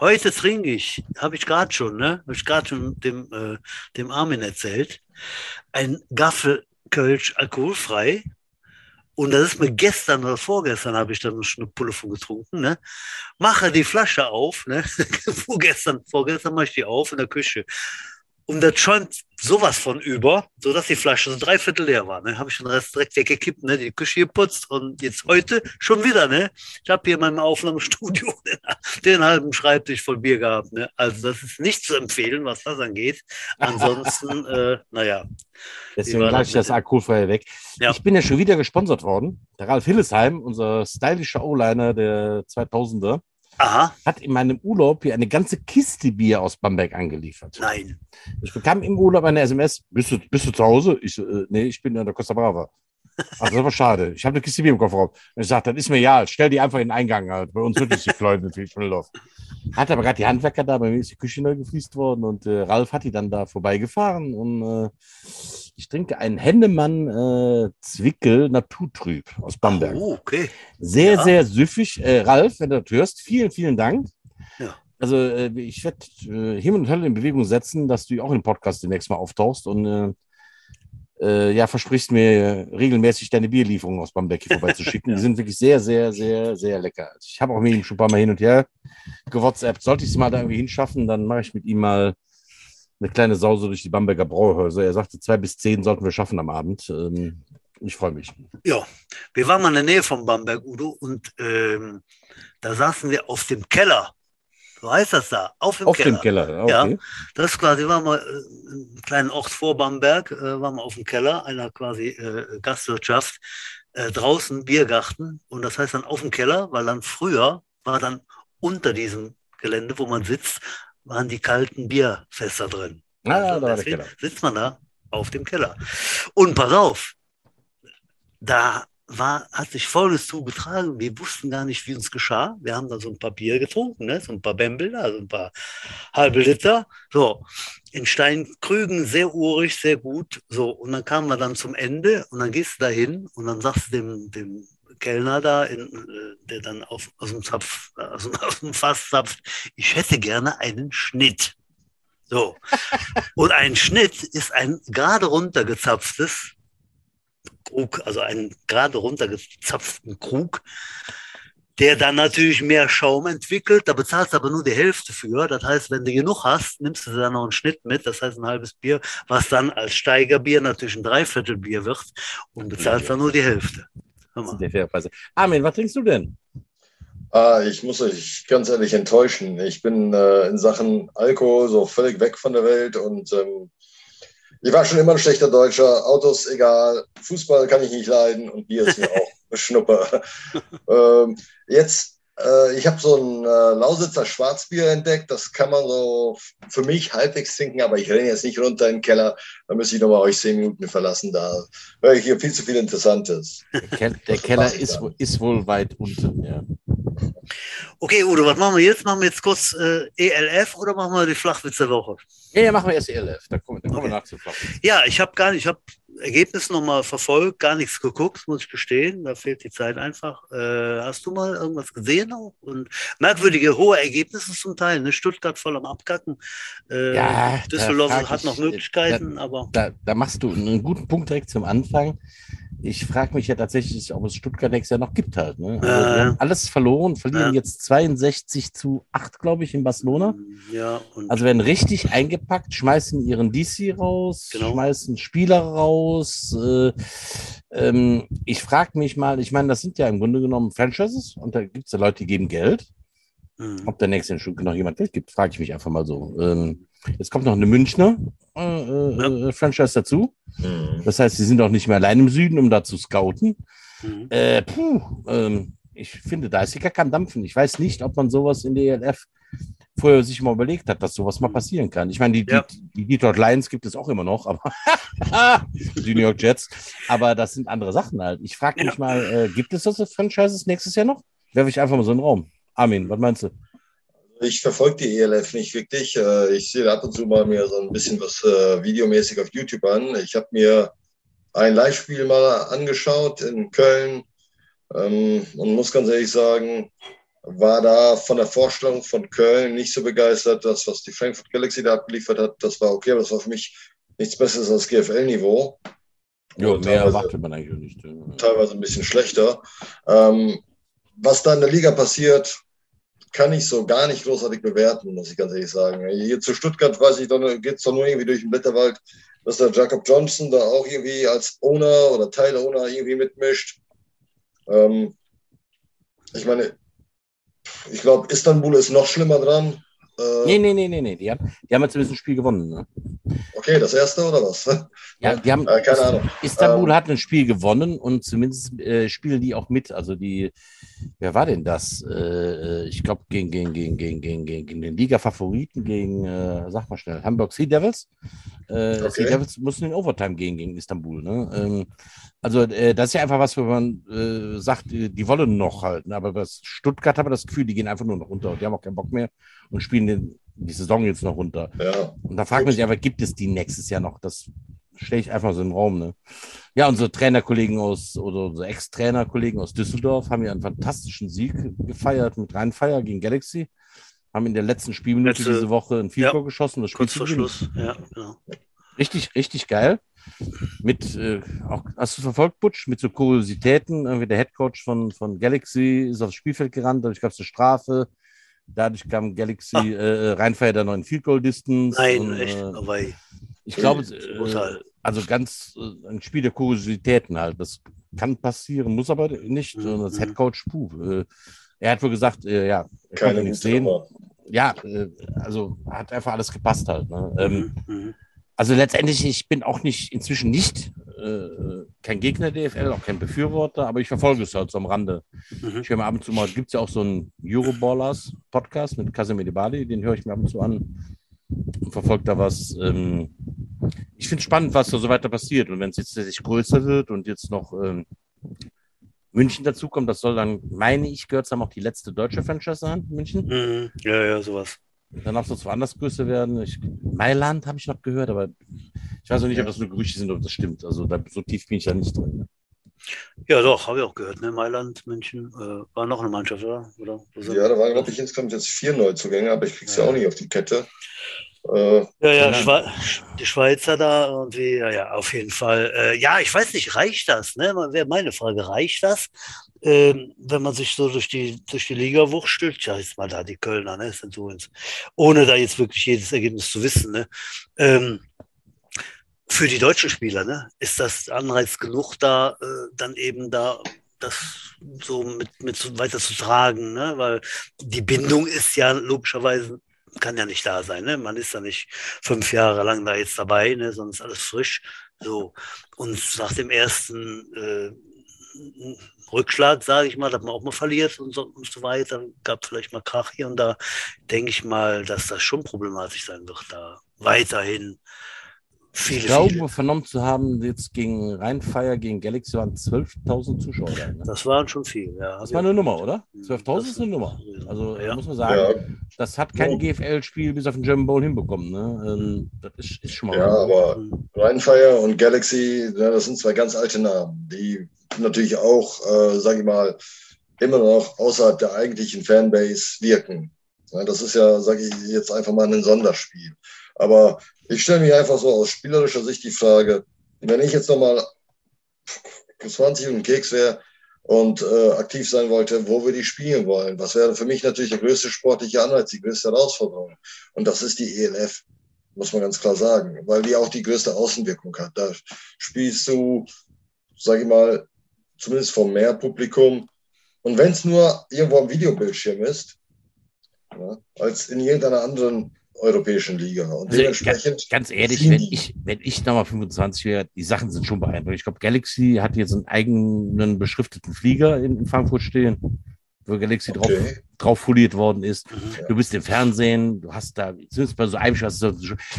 Heute trinke ich, habe ich gerade schon, ne? Habe ich gerade schon dem, äh, dem Armin erzählt. Ein Gaffel Kölsch alkoholfrei und das ist mir gestern oder vorgestern habe ich dann eine Pulle von getrunken, ne? Mache die Flasche auf, ne? vorgestern, vorgestern mache ich die auf in der Küche. Und das schäumt sowas von über, sodass die Flasche so dreiviertel leer war. Ne? Habe ich den Rest direkt weggekippt, ne? die Küche geputzt und jetzt heute schon wieder. Ne? Ich habe hier in meinem Aufnahmestudio den, den, halben Schreibtisch voll Bier gehabt. Ne? Also das ist nicht zu empfehlen, was das angeht. Ansonsten, äh, naja. Deswegen lasse ich das Alkoholfreie weg. Ja. Ich bin ja schon wieder gesponsert worden. Der Ralf Hillesheim, unser stylischer O-Liner der 2000er. Aha. hat in meinem Urlaub hier eine ganze Kiste Bier aus Bamberg angeliefert. Nein. Ich bekam im Urlaub eine SMS, bist du, bist du zu Hause? Ich, äh, nee, ich bin in der Costa Brava. Ach, das war schade. Ich habe eine Kiste Bier im Kofferraum. Und ich sagte, das ist mir ja, stell die einfach in den Eingang halt. Bei uns wird es die Leute natürlich von Luft. Hat aber gerade die Handwerker da, bei mir ist die Küche neu gefliest worden und äh, Ralf hat die dann da vorbeigefahren und äh, ich trinke einen Hennemann äh, Zwickel Naturtrüb aus Bamberg. Oh, okay. Sehr, ja. sehr süffig. Äh, Ralf, wenn du das hörst, vielen, vielen Dank. Ja. Also äh, ich werde äh, Himmel und Hölle in Bewegung setzen, dass du auch im Podcast demnächst mal auftauchst und äh, äh, ja, versprichst mir regelmäßig deine Bierlieferungen aus Bamberg hier vorbeizuschicken. ja. Die sind wirklich sehr, sehr, sehr, sehr lecker. Ich habe auch mit ihm schon ein paar Mal hin und her gewhatsappt. Sollte ich es mal da irgendwie hinschaffen, dann mache ich mit ihm mal eine kleine Sause durch die Bamberger Brauhäuser. Er sagte, zwei bis zehn sollten wir schaffen am Abend. Ähm, ich freue mich. Ja, wir waren mal in der Nähe von Bamberg, Udo, und ähm, da saßen wir auf dem Keller. So heißt das da, auf dem auf Keller. Auf dem Keller, okay. Ja, das ist quasi, waren wir äh, im kleinen Ort vor Bamberg, äh, waren wir auf dem Keller einer quasi äh, Gastwirtschaft, äh, draußen Biergarten. Und das heißt dann auf dem Keller, weil dann früher war dann unter diesem Gelände, wo man sitzt, waren die kalten Bierfässer drin. Ah, also da deswegen sitzt man da auf dem Keller. Und pass auf, da war, hat sich Folgendes zugetragen. Wir wussten gar nicht, wie uns geschah. Wir haben da so ein paar Bier getrunken, ne? so ein paar Bämbel, also ein paar halbe Liter. So, in Steinkrügen, sehr urig, sehr gut. So, und dann kamen wir dann zum Ende und dann gehst du da hin und dann sagst du dem, dem Kellner da, in, äh, der dann auf, aus, dem Zapf, aus, aus dem Fass zapft, ich hätte gerne einen Schnitt. So. Und ein Schnitt ist ein gerade runtergezapftes Krug, also einen gerade runtergezapften Krug, der dann natürlich mehr Schaum entwickelt. Da bezahlst du aber nur die Hälfte für. Das heißt, wenn du genug hast, nimmst du dann noch einen Schnitt mit, das heißt ein halbes Bier, was dann als Steigerbier natürlich ein Dreiviertelbier wird und bezahlst dann nur die Hälfte. Armin, was trinkst du denn? Ah, ich muss euch ganz ehrlich enttäuschen. Ich bin äh, in Sachen Alkohol so völlig weg von der Welt und ähm, ich war schon immer ein schlechter Deutscher. Autos egal, Fußball kann ich nicht leiden und Bier ist mir auch Schnuppe. ähm, jetzt ich habe so ein äh, Lausitzer Schwarzbier entdeckt. Das kann man so für mich halbwegs trinken, aber ich renne jetzt nicht runter in den Keller. Da müsste ich nochmal euch zehn Minuten verlassen. Da höre ich hier viel zu viel Interessantes. Der, der Keller ist, ist, wohl weit unten, ja. Okay, Udo, was machen wir jetzt? Machen wir jetzt kurz äh, ELF oder machen wir die Flachwitz der Woche? Ja, ja, machen wir erst ELF. Da kommen, da kommen okay. wir nach zu Flachwitz. Ja, ich habe gar nicht, ich habe Ergebnis nochmal verfolgt, gar nichts geguckt, muss ich gestehen. Da fehlt die Zeit einfach. Äh, hast du mal irgendwas gesehen auch? Und merkwürdige hohe Ergebnisse zum Teil. Ne? Stuttgart voll am Abgacken. Äh, ja, Düsseldorf hat noch Möglichkeiten, da, aber. Da, da machst du einen guten Punkt direkt zum Anfang ich frage mich ja tatsächlich, ob es Stuttgart nächstes Jahr noch gibt halt. Ne? Also ja, haben alles verloren, verlieren ja. jetzt 62 zu 8, glaube ich, in Barcelona. Ja, also werden richtig eingepackt, schmeißen ihren DC raus, genau. schmeißen Spieler raus. Äh, ähm, ich frage mich mal, ich meine, das sind ja im Grunde genommen Franchises und da gibt es ja Leute, die geben Geld. Mhm. Ob der nächste Stuttgart noch jemand Geld gibt, frage ich mich einfach mal so. Ähm, Jetzt kommt noch eine Münchner äh, äh, Franchise dazu. Mhm. Das heißt, sie sind auch nicht mehr allein im Süden, um da zu scouten. Mhm. Äh, puh, ähm, ich finde, da ist gar kein Dampfen. Ich weiß nicht, ob man sowas in der ELF vorher sich mal überlegt hat, dass sowas mal passieren kann. Ich meine, die, ja. die, die Detroit Lions gibt es auch immer noch, aber die New York Jets. Aber das sind andere Sachen halt. Ich frage mich ja. mal, äh, gibt es das Franchises nächstes Jahr noch? Werfe ich einfach mal so in den Raum. Armin, was meinst du? Ich verfolge die ELF nicht wirklich. Äh, ich sehe ab und zu mal mir so ein bisschen was äh, videomäßig auf YouTube an. Ich habe mir ein Live-Spiel mal angeschaut in Köln ähm, und muss ganz ehrlich sagen, war da von der Vorstellung von Köln nicht so begeistert. Das, was die Frankfurt Galaxy da abgeliefert hat, das war okay, aber das war für mich nichts Besseres als GFL-Niveau. Ja, mehr erwartet man eigentlich nicht. Teilweise ein bisschen schlechter. Ähm, was da in der Liga passiert, kann ich so gar nicht großartig bewerten, muss ich ganz ehrlich sagen. Hier zu Stuttgart, weiß ich, geht es doch nur irgendwie durch den Blätterwald, dass der Jacob Johnson da auch irgendwie als Owner oder Teil-Owner irgendwie mitmischt. Ähm, ich meine, ich glaube, Istanbul ist noch schlimmer dran. Äh, nee, nee, nee, nee, nee. Die haben, die haben jetzt zumindest ein Spiel gewonnen. Ne? Okay, das erste oder was? Ja, die haben. Äh, keine Ahnung. Istanbul ähm, hat ein Spiel gewonnen und zumindest äh, spielen die auch mit. Also die, wer war denn das? Äh, ich glaube, gegen, gegen, gegen, gegen, gegen, gegen den Liga-Favoriten, gegen, äh, sag mal schnell, Hamburg Sea Devils. Äh, okay. Sea Devils mussten in Overtime gehen gegen Istanbul. Ne? Ähm, also äh, das ist ja einfach was, wo man äh, sagt, die, die wollen noch halt. Ne? Aber was Stuttgart hat man das Gefühl, die gehen einfach nur noch runter. Die haben auch keinen Bock mehr und spielen den, die Saison jetzt noch runter. Ja. Und da fragt man sich aber, gibt es die nächstes Jahr noch? Das stelle ich einfach so im Raum. Ne? Ja, unsere Trainerkollegen aus, oder unsere Ex-Trainerkollegen aus Düsseldorf haben ja einen fantastischen Sieg gefeiert mit Rheinfeier gegen Galaxy. Haben in der letzten Spielminute Letzte, diese Woche ein Field ja, geschossen. Das kurz vor Schluss, ja, genau. Richtig, richtig geil. Mit, äh, auch, hast du verfolgt, Butch? Mit so Kuriositäten. Irgendwie der Headcoach von, von Galaxy ist aufs Spielfeld gerannt, dadurch gab es eine Strafe. Dadurch kam Galaxy ah. äh, Rheinfeier der neuen Field Goal Distance. Nein, und, echt, äh, aber ich glaube, äh, also ganz äh, ein Spiel der Kuriositäten halt. Das kann passieren, muss aber nicht. Mhm. Das Headcoach, puh, äh, er hat wohl gesagt, äh, ja, er kann nichts sehen. Ja, also hat einfach alles gepasst halt. Ne? Ähm, mhm. Also letztendlich, ich bin auch nicht, inzwischen nicht äh, kein Gegner der DFL, auch kein Befürworter, aber ich verfolge es halt so am Rande. Mhm. Ich höre mir ab und zu mal, gibt es ja auch so einen Euroballers-Podcast mit Casimir Debali, den höre ich mir ab und zu an und verfolge da was. Ähm, ich finde es spannend, was da so weiter passiert. Und wenn es jetzt sich größer wird und jetzt noch ähm, München dazukommt, das soll dann, meine ich, gehört es dann auch die letzte deutsche Franchise sein, München. Mhm. Ja, ja, sowas. Danach soll es woanders größer werden. Ich, Mailand habe ich noch gehört, aber ich weiß auch nicht, ob das nur Gerüchte sind oder ob das stimmt. Also da, so tief bin ich ja nicht drin. Ne? Ja, doch, habe ich auch gehört. Ne? Mailand, München, äh, war noch eine Mannschaft, oder? oder ja, da waren, glaube ich, insgesamt jetzt vier Neuzugänge, aber ich krieg's ja. ja auch nicht auf die Kette. Äh, ja, ja, Schwe die Schweizer da irgendwie, ja, ja, auf jeden Fall. Äh, ja, ich weiß nicht, reicht das? Ne? Wäre meine Frage, reicht das? Ähm, wenn man sich so durch die, durch die Liga wurschtelt, ja, jetzt mal da die Kölner, ne, sind ins, ohne da jetzt wirklich jedes Ergebnis zu wissen, ne, ähm, für die deutschen Spieler, ne, ist das Anreiz genug da, äh, dann eben da das so mit, mit weiter zu tragen, ne, weil die Bindung ist ja logischerweise kann ja nicht da sein, ne? Man ist ja nicht fünf Jahre lang da jetzt dabei, ne? Sonst alles frisch. So. Und nach dem ersten äh, Rückschlag, sage ich mal, dass man auch mal verliert und so, und so weiter. Gab vielleicht mal Krach hier und da. Denke ich mal, dass das schon problematisch sein wird, da weiterhin viele, ich glaube, viele. vernommen zu haben, jetzt gegen Rheinfire, gegen Galaxy waren 12.000 Zuschauer. da, Ne? Das waren schon viel, ja. Das war eine Nummer, oder? Das 12.000 ist eine Nummer. Also Ja. muss man sagen, Ja, das hat kein Ja. GFL-Spiel bis auf den German Bowl hinbekommen. Ne? Ähm, das ist, ist schon mal ja, aber Rheinfire und Galaxy, ja, das sind zwei ganz alte Namen, die natürlich auch, äh, sage ich mal, immer noch außerhalb der eigentlichen Fanbase wirken. Ja, das ist ja, sage ich jetzt einfach mal, ein Sonderspiel. Aber ich stelle mir einfach so aus spielerischer Sicht die Frage, wenn ich jetzt nochmal 20 und Keks wäre und äh, aktiv sein wollte, wo würde ich spielen wollen? Was wäre für mich natürlich der größte sportliche Anreiz, die größte Herausforderung? Und das ist die ELF muss man ganz klar sagen, weil die auch die größte Außenwirkung hat. Da spielst du, sage ich mal, zumindest vom Mehrpublikum. Und wenn es nur irgendwo am Videobildschirm ist, ja, als in irgendeiner anderen europäischen Liga. Und Also, dementsprechend. Ganz ehrlich, ziehen wenn ich, wenn ich nochmal 25 wäre, die Sachen sind schon beeindruckend. Ich glaube, Galaxy hat jetzt einen eigenen beschrifteten Flieger in, in Frankfurt stehen, wo Galaxy drauf, Okay. drauf foliert worden ist. Mhm. Du bist im Fernsehen, du hast da, zumindest bei so einem so-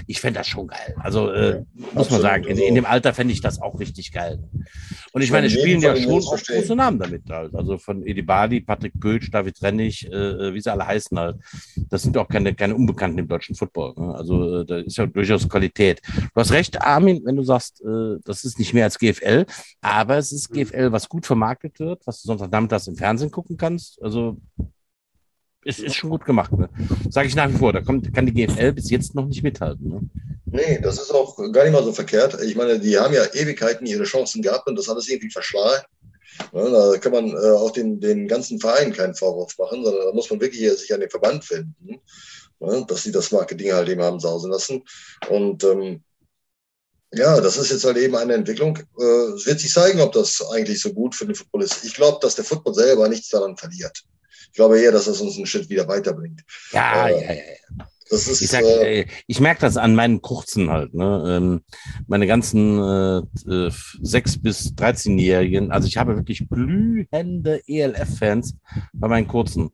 ich fände das schon geil. Also, äh, muss man sagen, in, Also- in dem Alter fände ich das auch richtig geil. Und ich Von meine, spielen ja schon auch große Namen damit halt. Also von Edi Badi, Patrick Pötsch, David Rennig, äh, wie sie alle heißen halt. Das sind auch keine, keine Unbekannten im deutschen Football. Ne? Also äh, da ist ja durchaus Qualität. Du hast recht, Armin, wenn du sagst, äh, das ist nicht mehr als GFL, aber es ist GFL, was gut vermarktet wird, was du Sonntagnachmittags im Fernsehen gucken kannst. Also es ist schon gut gemacht. Ne? Sage ich nach wie vor, da kommt, kann die GFL bis jetzt noch nicht mithalten. Ne? Nee, das ist auch gar nicht mal so verkehrt. Ich meine, die haben ja Ewigkeiten ihre Chancen gehabt und das alles irgendwie verschlagen. Ja, da kann man äh, auch den, den ganzen Vereinen keinen Vorwurf machen, sondern da muss man wirklich sich an den Verband wenden, ja, dass sie das Marketing halt eben haben sausen lassen. Und ähm, ja, das ist jetzt halt eben eine Entwicklung. Äh, es wird sich zeigen, ob das eigentlich so gut für den Football ist. Ich glaube, dass der Football selber nichts daran verliert. Ich glaube eher, dass es uns einen Schritt wieder weiterbringt. Ja, Äh, ja, ja. ja. Das ist, Ich äh, äh, ich merke das an meinen Kurzen halt. Ne? Ähm, meine ganzen äh, äh, 6- bis 13-Jährigen, also ich habe wirklich glühende ELF-Fans bei meinen Kurzen.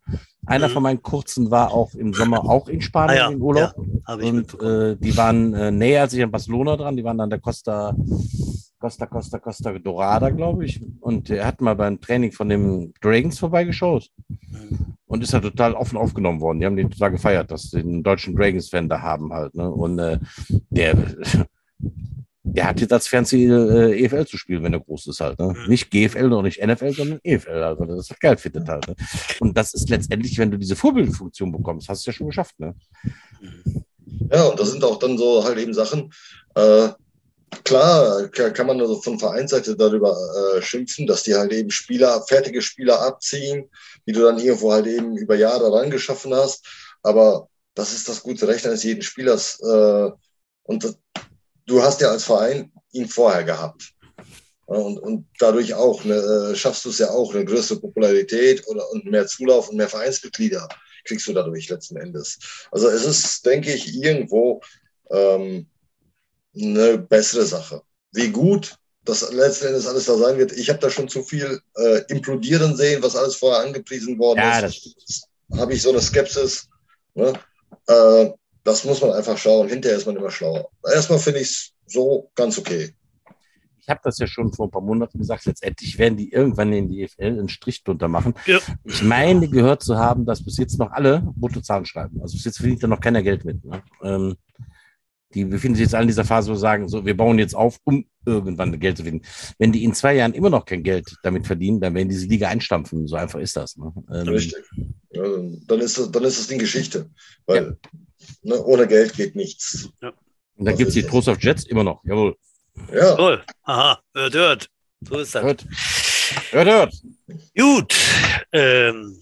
Einer Mhm. von meinen Kurzen war auch im Sommer auch in Spanien Ah ja, im Urlaub. Ich Und äh, die waren äh, näher als ich an Barcelona dran. Die waren an der Costa, Costa, Costa, Costa Dorada, glaube ich. Und er hat mal beim Training von den Dragons vorbeigeschaut und ist ja total offen aufgenommen worden. Die haben den total gefeiert, dass sie einen deutschen Dragons-Fan da haben halt. Ne? Und äh, der, der hat jetzt als Fernziel äh, EFL zu spielen, wenn er groß ist halt. Ne? Nicht GFL oder nicht NFL, sondern EFL, also das ist geil findet halt. Ne? Und das ist letztendlich, wenn du diese Vorbildfunktion bekommst, hast du es ja schon geschafft. Ne? Ja, und das sind auch dann so halt eben Sachen. Äh, klar ka- kann man also von Vereinsseite darüber äh, schimpfen, dass die halt eben Spieler, fertige Spieler abziehen, die du dann irgendwo halt eben über Jahre rangeschaffen hast. Aber das ist das gute Recht eines jeden Spielers. Äh, und das, du hast ja als Verein ihn vorher gehabt. Und, und dadurch auch ne, äh, schaffst du es ja auch, eine größere Popularität oder, und mehr Zulauf und mehr Vereinsmitglieder kriegst du dadurch letzten Endes. Also es ist, denke ich, irgendwo ähm, eine bessere Sache. Wie gut das letzten Endes alles da sein wird, ich habe da schon zu viel äh, implodieren sehen, was alles vorher angepriesen worden Ja, ist. Habe ich so eine Skepsis. Ne? Äh, das muss man einfach schauen. Hinterher ist man immer schlauer. Erstmal finde ich es so ganz okay. Ich habe das ja schon vor ein paar Monaten gesagt, letztendlich werden die irgendwann in die EFL einen Strich drunter machen. Ja. Ich meine, gehört zu haben, dass bis jetzt noch alle Bruttozahlen schreiben. Also bis jetzt verdient da noch keiner Geld mit. Ne? Ähm, die befinden sich jetzt alle in dieser Phase, wo sie sagen, so, wir bauen jetzt auf, um irgendwann Geld zu verdienen. Wenn die in zwei Jahren immer noch kein Geld damit verdienen, dann werden diese Liga einstampfen. So einfach ist das. Ne? Ähm, Richtig. Ja, dann, ist das, dann ist das Ding Geschichte. Weil ne, ohne Geld geht nichts. Und dann gibt es die Trost of Jets immer noch. Jawohl. Ja, Toll. Aha, hört, hört. So ist das. Hört. Hört, hört. Gut. Ähm,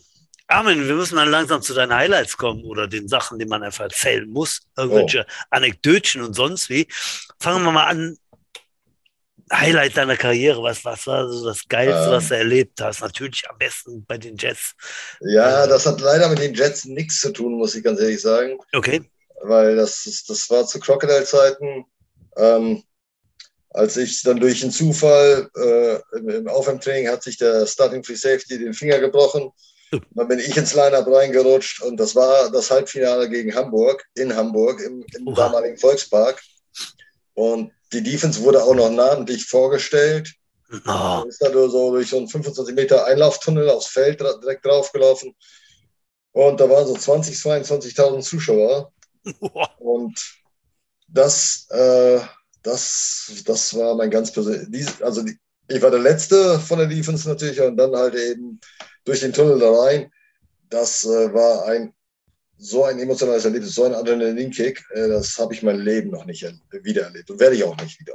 Armin, wir müssen dann langsam zu deinen Highlights kommen oder den Sachen, die man einfach erzählen muss. Irgendwelche Anekdötchen und sonst wie. Fangen wir mal an. Highlight deiner Karriere, was, was war so das Geilste, Ähm. was du erlebt hast? Natürlich am besten bei den Jets. ja, das hat leider mit den Jets nichts zu tun, muss ich ganz ehrlich sagen. Okay. weil das, das war zu Crocodile-Zeiten. Ähm, als ich dann durch einen Zufall äh, im, im Aufwärmtraining hat sich der Starting Free Safety den Finger gebrochen. Dann bin ich ins Line-Up reingerutscht und das war das Halbfinale gegen Hamburg, in Hamburg, im, im damaligen Volkspark. Und die Defense wurde auch noch namentlich vorgestellt. Oh. Ist da so durch so einen 25 Meter Einlauftunnel aufs Feld direkt draufgelaufen. Und da waren so 20, 22.000 Zuschauer. Und das, äh, das, das war mein ganz persönliches. Also die, ich war der Letzte von der Defense natürlich und dann halt eben durch den Tunnel da rein. Das äh, war ein so ein emotionales Erlebnis, so ein Adrenalinkick. Äh, das habe ich mein Leben noch nicht wieder erlebt und werde ich auch nicht wieder.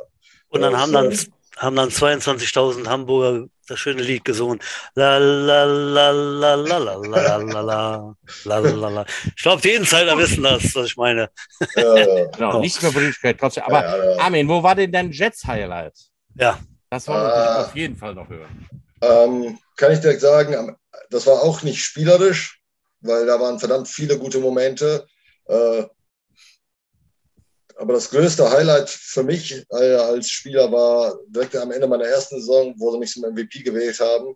Und dann haben dann äh, haben dann 22.000 Hamburger das schöne Lied gesungen. La la la la la la la la la la la la. Ich glaube, die Insider wissen das, was ich meine. Ja, ja. genau, nicht mehr Beliebigkeit trotzdem. Aber ja, Armin, wo war denn dein Jets-Highlight? Ja. Das wollen wir äh, auf jeden Fall noch hören. Ähm, kann ich direkt sagen, das war auch nicht spielerisch, weil da waren verdammt viele gute Momente. Äh, aber das größte Highlight für mich äh, als Spieler war direkt am Ende meiner ersten Saison, wo sie mich zum MVP gewählt haben.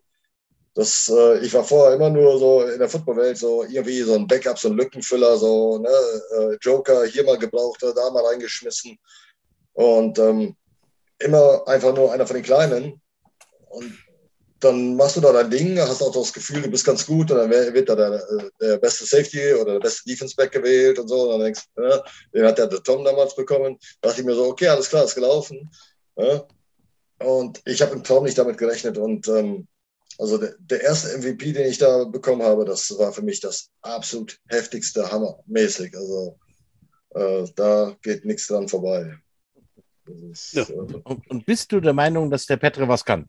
Das, äh, ich war vorher immer nur so in der Footballwelt so irgendwie so ein Backup, so ein Lückenfüller, so ne, Joker hier mal gebraucht, da mal reingeschmissen und ähm, immer einfach nur einer von den Kleinen. Und dann machst du da dein Ding, hast auch das Gefühl, du bist ganz gut und dann wird da der, der beste Safety oder der beste Defense Back gewählt und so. Und dann denkst du, ja, den hat der, der Tom damals bekommen. Da dachte ich mir so, okay, alles klar, ist gelaufen. Ja. Und ich habe im Traum nicht damit gerechnet. Und ähm, also der, der, erste MVP, den ich da bekommen habe, das war für mich das absolut heftigste Hammermäßig. Also äh, da geht nichts dran vorbei. Ist, ja. äh, und, und bist du der Meinung, dass der Petre was kann?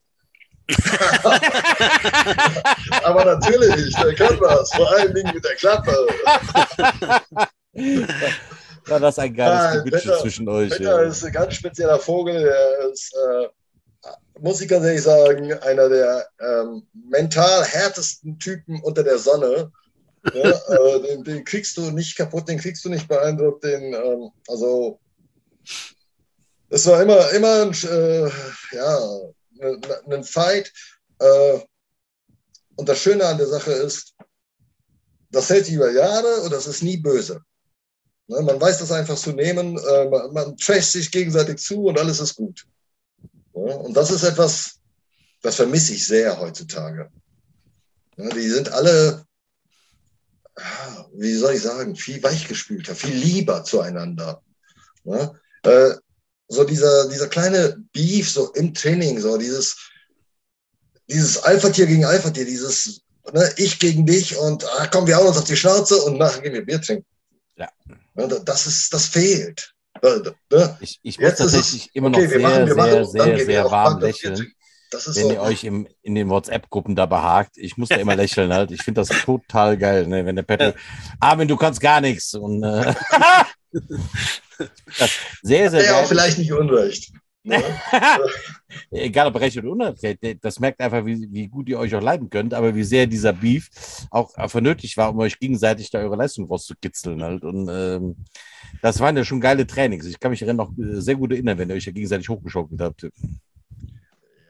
Aber natürlich, der kann was, vor allen Dingen mit der Klappe. War das ein geiles Gebütsche zwischen euch? Peter ja. ist ein ganz spezieller Vogel, der ist, äh, muss ich ganz ehrlich sagen, einer der ähm, mental härtesten Typen unter der Sonne. Ja, äh, den, den, kriegst du nicht kaputt, den kriegst du nicht beeindruckt, den, ähm, also es war immer, immer ein, äh, ja, einen Fight. Äh, und das Schöne an der Sache ist, das hält sich über Jahre und das ist nie böse. Ne, man weiß das einfach zu nehmen, äh, man, man trasht sich gegenseitig zu und alles ist gut. Und das ist etwas, das vermisse ich sehr heutzutage. Die sind alle, wie soll ich sagen, viel weichgespülter, viel lieber zueinander. So dieser, dieser kleine Beef so im Training, so dieses, dieses Alpha-Tier gegen Alpha-Tier, dieses ne, ich gegen dich und ah, komm, wir hauen uns auf die Schnauze und nachher gehen wir Bier trinken. Ja. Das ist, das fehlt. Ne? Ich, ich muss tatsächlich immer noch okay, sehr, machen, sehr, machen, sehr, sehr warm lächeln. Wenn so. ihr euch im, in den WhatsApp-Gruppen da behagt. Ich muss da immer lächeln halt. Ich finde das total geil, ne? wenn der Patrick, Armin, du kannst gar nichts. Und, äh, sehr, sehr ja, auch vielleicht nicht unrecht. Ne? Egal ob recht oder unrecht, das merkt einfach, wie, wie gut ihr euch auch leiden könnt, aber wie sehr dieser Beef auch vernötigt war, um euch gegenseitig da eure Leistung rauszukitzeln halt. Und ähm, das waren ja schon geile Trainings. Ich kann mich daran noch äh, sehr gut erinnern, wenn ihr euch ja gegenseitig hochgeschaukelt habt.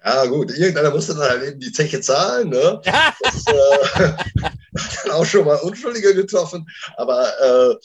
Ja, gut, irgendeiner musste dann halt eben die Zeche zahlen, ne? Das äh, hat dann auch schon mal Unschuldige getroffen, aber äh,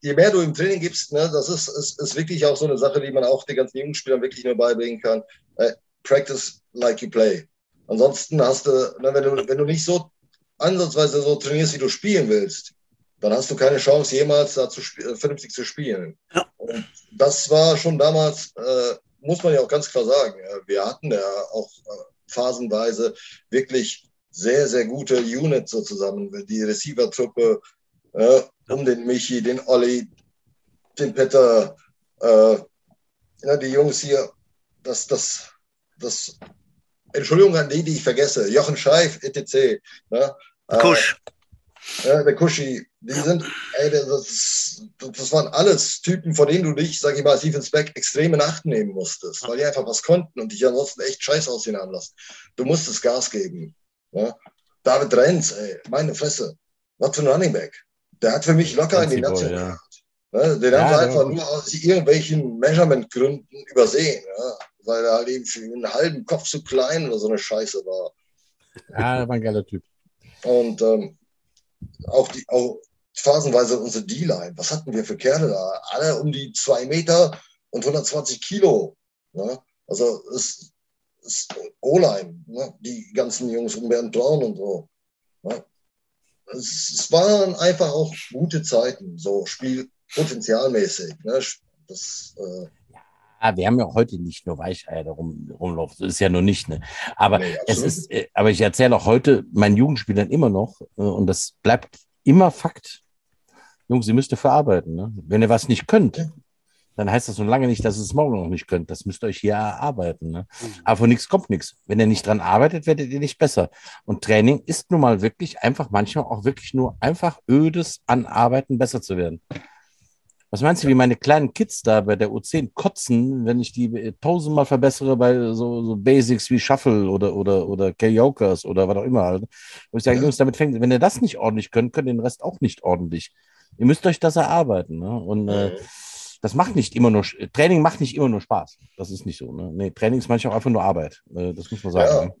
je mehr du im Training gibst, ne, das ist, ist, ist wirklich auch so eine Sache, die man auch den ganzen jungen Spielern wirklich nur beibringen kann. Äh, practice like you play. Ansonsten hast du, ne, wenn du, wenn du nicht so ansatzweise so trainierst, wie du spielen willst, dann hast du keine Chance, jemals da zu, äh, vernünftig zu spielen. Ja. Und das war schon damals, äh, muss man ja auch ganz klar sagen, wir hatten ja auch äh, phasenweise wirklich sehr, sehr gute Units so zusammen. Die Receiver-Truppe, äh, um den Michi, den Olli, den Peter, äh, ja, die Jungs hier, das, das, das, Entschuldigung an die, die ich vergesse, Jochen Scheif, etc. Ne? Kusch. Ja, der Kuschi, die sind, ey, das, das waren alles Typen, vor denen du dich, sag ich mal, als Defense Back extrem in Acht nehmen musstest, weil die einfach was konnten und dich ansonsten echt scheiß aussehen haben lassen. Du musstest Gas geben. Ja? David Renz, ey, meine Fresse, was für ein Running Back. Der hat für mich locker in die Nation ja. Ne? Den Ja, haben sie einfach nur aus irgendwelchen Measurement-Gründen übersehen, ja? weil er halt eben für einen halben Kopf zu klein oder so eine Scheiße war. Ja, war ein geiler Typ. Und ähm, auch die, auch phasenweise unsere D-Line. Was hatten wir für Kerle da? Alle um die zwei Meter und 120 Kilo. Ne? Also es ist O-Line, ne? die ganzen Jungs um Bernd Braun und so. Ne? Es, es waren einfach auch gute Zeiten, so spielpotenzialmäßig. Ne? Das, äh, Ah, wir haben ja heute nicht nur Weicheier da rum, rumlaufen. Das ist ja nur nicht, ne? Aber Nee, es ist, äh, aber ich erzähle auch heute meinen Jugendspielern immer noch, äh, und das bleibt immer Fakt. Jungs, ihr müsst dafür arbeiten, ne? Wenn ihr was nicht könnt, dann heißt das noch lange nicht, dass ihr es morgen noch nicht könnt. Das müsst ihr euch hier erarbeiten, ne? Aber von nichts kommt nichts. Wenn ihr nicht dran arbeitet, werdet ihr nicht besser. Und Training ist nun mal wirklich einfach manchmal auch wirklich nur einfach ödes Anarbeiten, besser zu werden. Was meinst du, wie meine kleinen Kids da bei der U10 kotzen, wenn ich die äh, tausendmal verbessere bei so, so Basics wie Shuffle oder, oder, oder Karaoke oder was auch immer halt. Wo ich sage, Ja. Jungs, damit fängt, wenn ihr das nicht ordentlich könnt, könnt ihr den Rest auch nicht ordentlich. Ihr müsst euch das erarbeiten. Ne? Und äh, das macht nicht immer nur, Training macht nicht immer nur Spaß. Das ist nicht so. Ne? Nee, Training ist manchmal auch einfach nur Arbeit. Äh, das muss man sagen. Ja. Ne?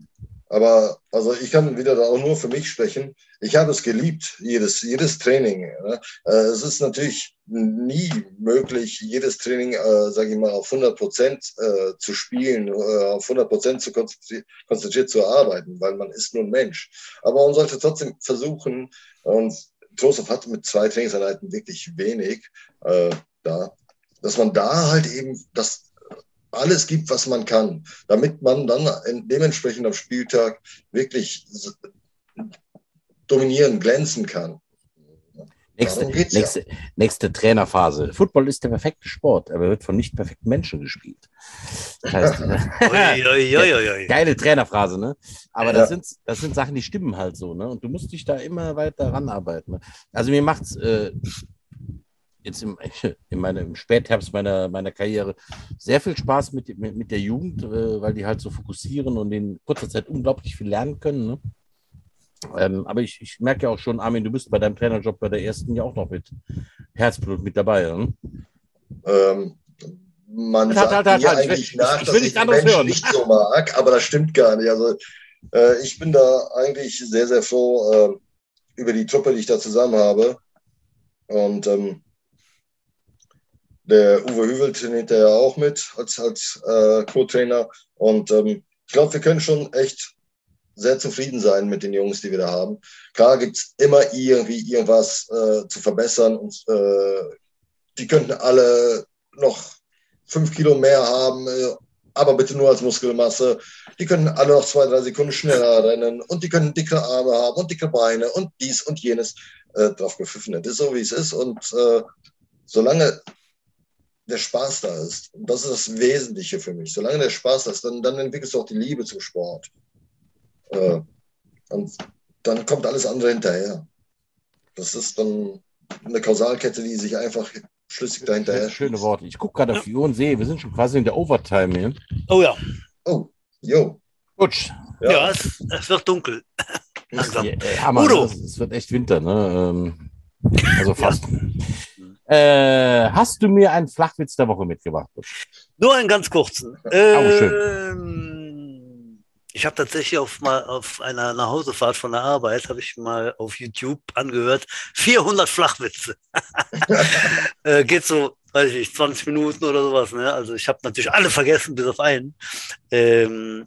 Aber also ich kann wieder da auch nur für mich sprechen. Ich habe es geliebt, jedes, jedes Training. Ne? Äh, es ist natürlich nie möglich, jedes Training, äh, sage ich mal, auf 100 Prozent äh, zu spielen, äh, auf 100 Prozent zu konzentri konzentriert zu arbeiten, weil man ist nur ein Mensch. Aber man sollte trotzdem versuchen, und Trostorf hat mit zwei Trainingseinheiten wirklich wenig äh, da, dass man da halt eben das alles gibt, was man kann, damit man dann dementsprechend am Spieltag wirklich dominieren, glänzen kann. Nächste, geht's ja. nächste, nächste Trainerphase. Football ist der perfekte Sport, aber wird von nicht perfekten Menschen gespielt. Das heißt, Ui, ui, ui, ui, ui. geile Trainerphrase, ne? Aber Ja. das, sind, das sind Sachen, die stimmen halt so, ne? Und du musst dich da immer weiter ranarbeiten. Ne? Also mir macht's äh, jetzt im, in meiner, im Spätherbst meiner, meiner Karriere sehr viel Spaß mit, mit, mit der Jugend, äh, weil die halt so fokussieren und in kurzer Zeit unglaublich viel lernen können. Ne? Ähm, aber ich, ich merke ja auch schon, Armin, du bist bei deinem Trainerjob bei der ersten ja auch noch mit Herzblut mit dabei. Ne? Ähm, man Halt, sagt halt, halt, halt. Ich eigentlich will- nach, ich- ich dass ich Menschen hören. nicht so mag, aber das stimmt gar nicht. Also äh, ich bin da eigentlich sehr, sehr froh äh, über die Truppe, die ich da zusammen habe. Und ähm, der Uwe Hüvel trainiert ja auch mit als, als äh, Co-Trainer. Und ähm, ich glaube, wir können schon echt sehr zufrieden sein mit den Jungs, die wir da haben. Klar gibt es immer irgendwie irgendwas äh, zu verbessern und äh, die könnten alle noch fünf Kilo mehr haben, äh, aber bitte nur als Muskelmasse. Die können alle noch zwei, drei Sekunden schneller rennen und die können dickere Arme haben und dicke Beine und dies und jenes äh, drauf gepfiffen. Das ist so, wie es ist. Und äh, solange der Spaß da ist, und das ist das Wesentliche für mich, solange der Spaß da ist, dann, dann entwickelst du auch die Liebe zum Sport. Äh, und dann kommt alles andere hinterher. Das ist dann eine Kausalkette, die sich einfach schlüssig dahinterher Schöne schließt. Worte. Ich gucke gerade auf die Uhr und sehe, wir sind schon quasi in der Overtime hier. Oh ja, Oh, jo. Gut. ja, es, es wird dunkel. Langsam. Ja, äh, Hammer, Udo. Es, es wird echt Winter, ne? Ähm, also fast. Äh, hast du mir einen Flachwitz der Woche mitgebracht? Nur einen ganz kurzen. Ähm, ich habe tatsächlich auf, mal auf einer Nachhausefahrt von der Arbeit, habe ich mal auf YouTube angehört, 400 Flachwitze. äh, geht so, weiß ich nicht, 20 Minuten oder sowas. Ne? Also ich habe natürlich alle vergessen, bis auf einen. Ähm,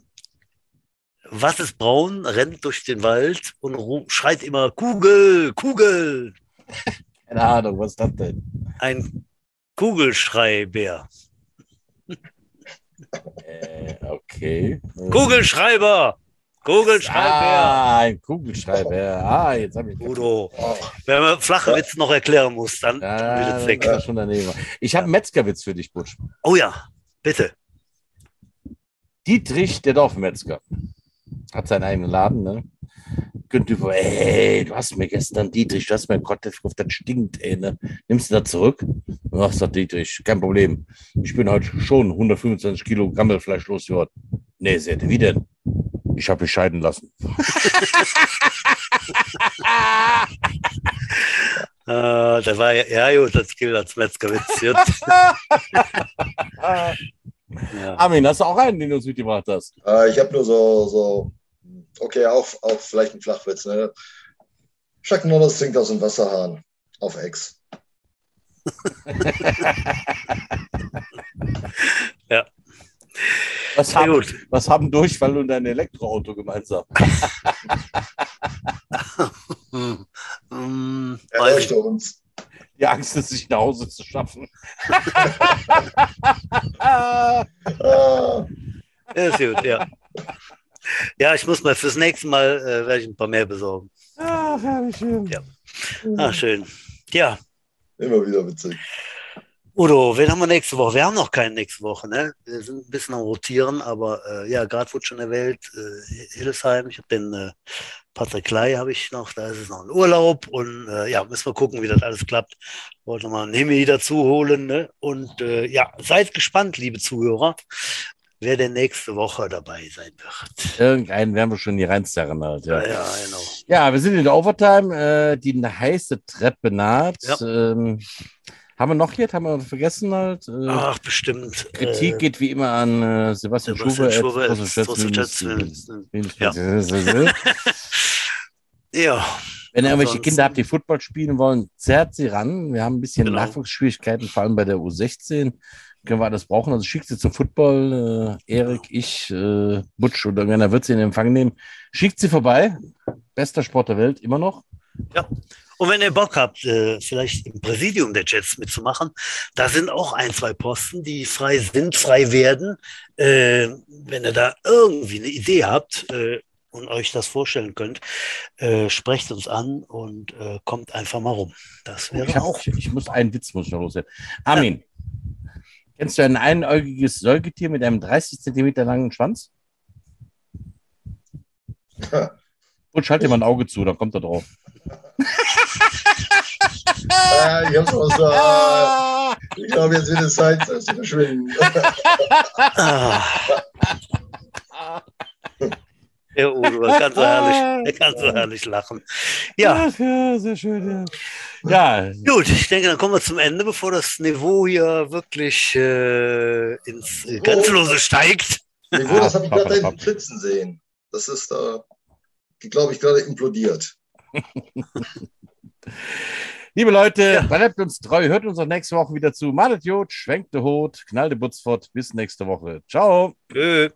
was ist braun, rennt durch den Wald und schreit immer Kugel, Kugel. Keine Ahnung, was ist das denn? Ein Kugelschreibär. Äh, okay. Kugelschreiber. Kugelschreiber. Ah, ein Kugelschreiber. Ah, jetzt habe ich. Udo. Oh, Wenn man flache Witze noch erklären muss, dann Ja, wird weg. schon daneben. Ich habe einen Metzgerwitz für dich, Butsch. Oh ja, bitte. Dietrich, der Dorfmetzger, hat seinen eigenen Laden, ne? Könnte über, ey, du hast mir gestern, Dietrich, du hast mir gekauft, das stinkt, ey, ne? Nimmst du das zurück? Ach, sagt Dietrich, kein Problem. Ich bin heute schon 125 Kilo Gammelfleisch losgeworden. Nee, sehr, wie denn? Ich habe mich scheiden lassen. Äh, der war ja, ja gut, das gilt als Metzgerwitz. jetzt. ja. Armin, hast du auch einen, den du uns mitgebracht hast? Äh, ich habe nur so, so, okay, auch, auch vielleicht ein Flachwitz. Ne? Chuck Norris trinkt aus dem Wasserhahn auf Ex. Was Sehr haben, gut. was haben Durchfall und ein Elektroauto gemeinsam? Hm. Hm. Erleuchte uns. Die Angst, es sich nach Hause zu schaffen. Ah, Ja, ist gut, ja. Ja, ich muss mal fürs nächste Mal äh, werde ich ein paar mehr besorgen. Ach, herrlich schön. Ja. Ah, schön. Ja, immer wieder witzig. Udo, wen haben wir nächste Woche? Wir haben noch keinen nächste Woche, ne? Wir sind ein bisschen am Rotieren, aber äh, ja, gerade wurde schon erwähnt, äh, Hildesheim, ich habe den äh, Patrick Klei habe ich noch, da ist es noch ein Urlaub und äh, ja, müssen wir gucken, wie das alles klappt. Wollte mal einen Himi dazu holen, ne? Und äh, ja, seid gespannt, liebe Zuhörer, wer denn nächste Woche dabei sein wird. Irgendeinen werden wir schon hier reinzerren halt, ja. Ja, genau. Ja, wir sind in der Overtime. Äh, die heiße Treppe naht. Ja. Ähm, haben wir noch hier? Haben wir vergessen halt? Äh, Ach, bestimmt. Kritik äh, geht wie immer an äh, Sebastian, Sebastian Schuber. Schuber, Trostelschätzwillen- Ja, Wenn ihr irgendwelche Kinder habt, die Football spielen wollen, zerrt sie ran. Wir haben ein bisschen Genau. Nachwuchsschwierigkeiten, vor allem bei der U16. Können wir alles brauchen. Also schickt sie zum Football. Äh, Erik, ich, äh, Butsch oder irgendeiner wird sie in Empfang nehmen. Schickt sie vorbei. Bester Sport der Welt, immer noch. Und wenn ihr Bock habt, äh, vielleicht im Präsidium der Jets mitzumachen, da sind auch ein, zwei Posten, die frei sind, frei werden. Äh, wenn ihr da irgendwie eine Idee habt äh, und euch das vorstellen könnt, äh, sprecht uns an und äh, kommt einfach mal rum. Das wäre Ich, hab, auch. ich, ich muss einen Witz muss ich noch loswerden. Armin, kennst du ein einäugiges Säugetier mit einem 30 Zentimeter langen Schwanz? Und schalt dir mal ein Auge zu, dann kommt er drauf. Äh, ich hab's aus, äh, ich glaube, jetzt wird es Zeit, das zu verschwinden. Ja, Udo, er kann so herrlich, er kann so herrlich lachen. Ja, Ach ja, sehr schön. Ja, ja Gut, ich denke, dann kommen wir zum Ende, bevor das Niveau hier wirklich äh, ins äh, Grenzenlose steigt. Niveau, das habe ich gerade da Papa, hinten flitzen sehen. Das ist da, glaube ich, gerade implodiert. liebe Leute, Ja. bleibt uns treu, hört uns auch nächste Woche wieder zu. Malet Jod, schwenkt de Hut, knallt de Butz fort. Bis nächste Woche. Ciao. Tschö.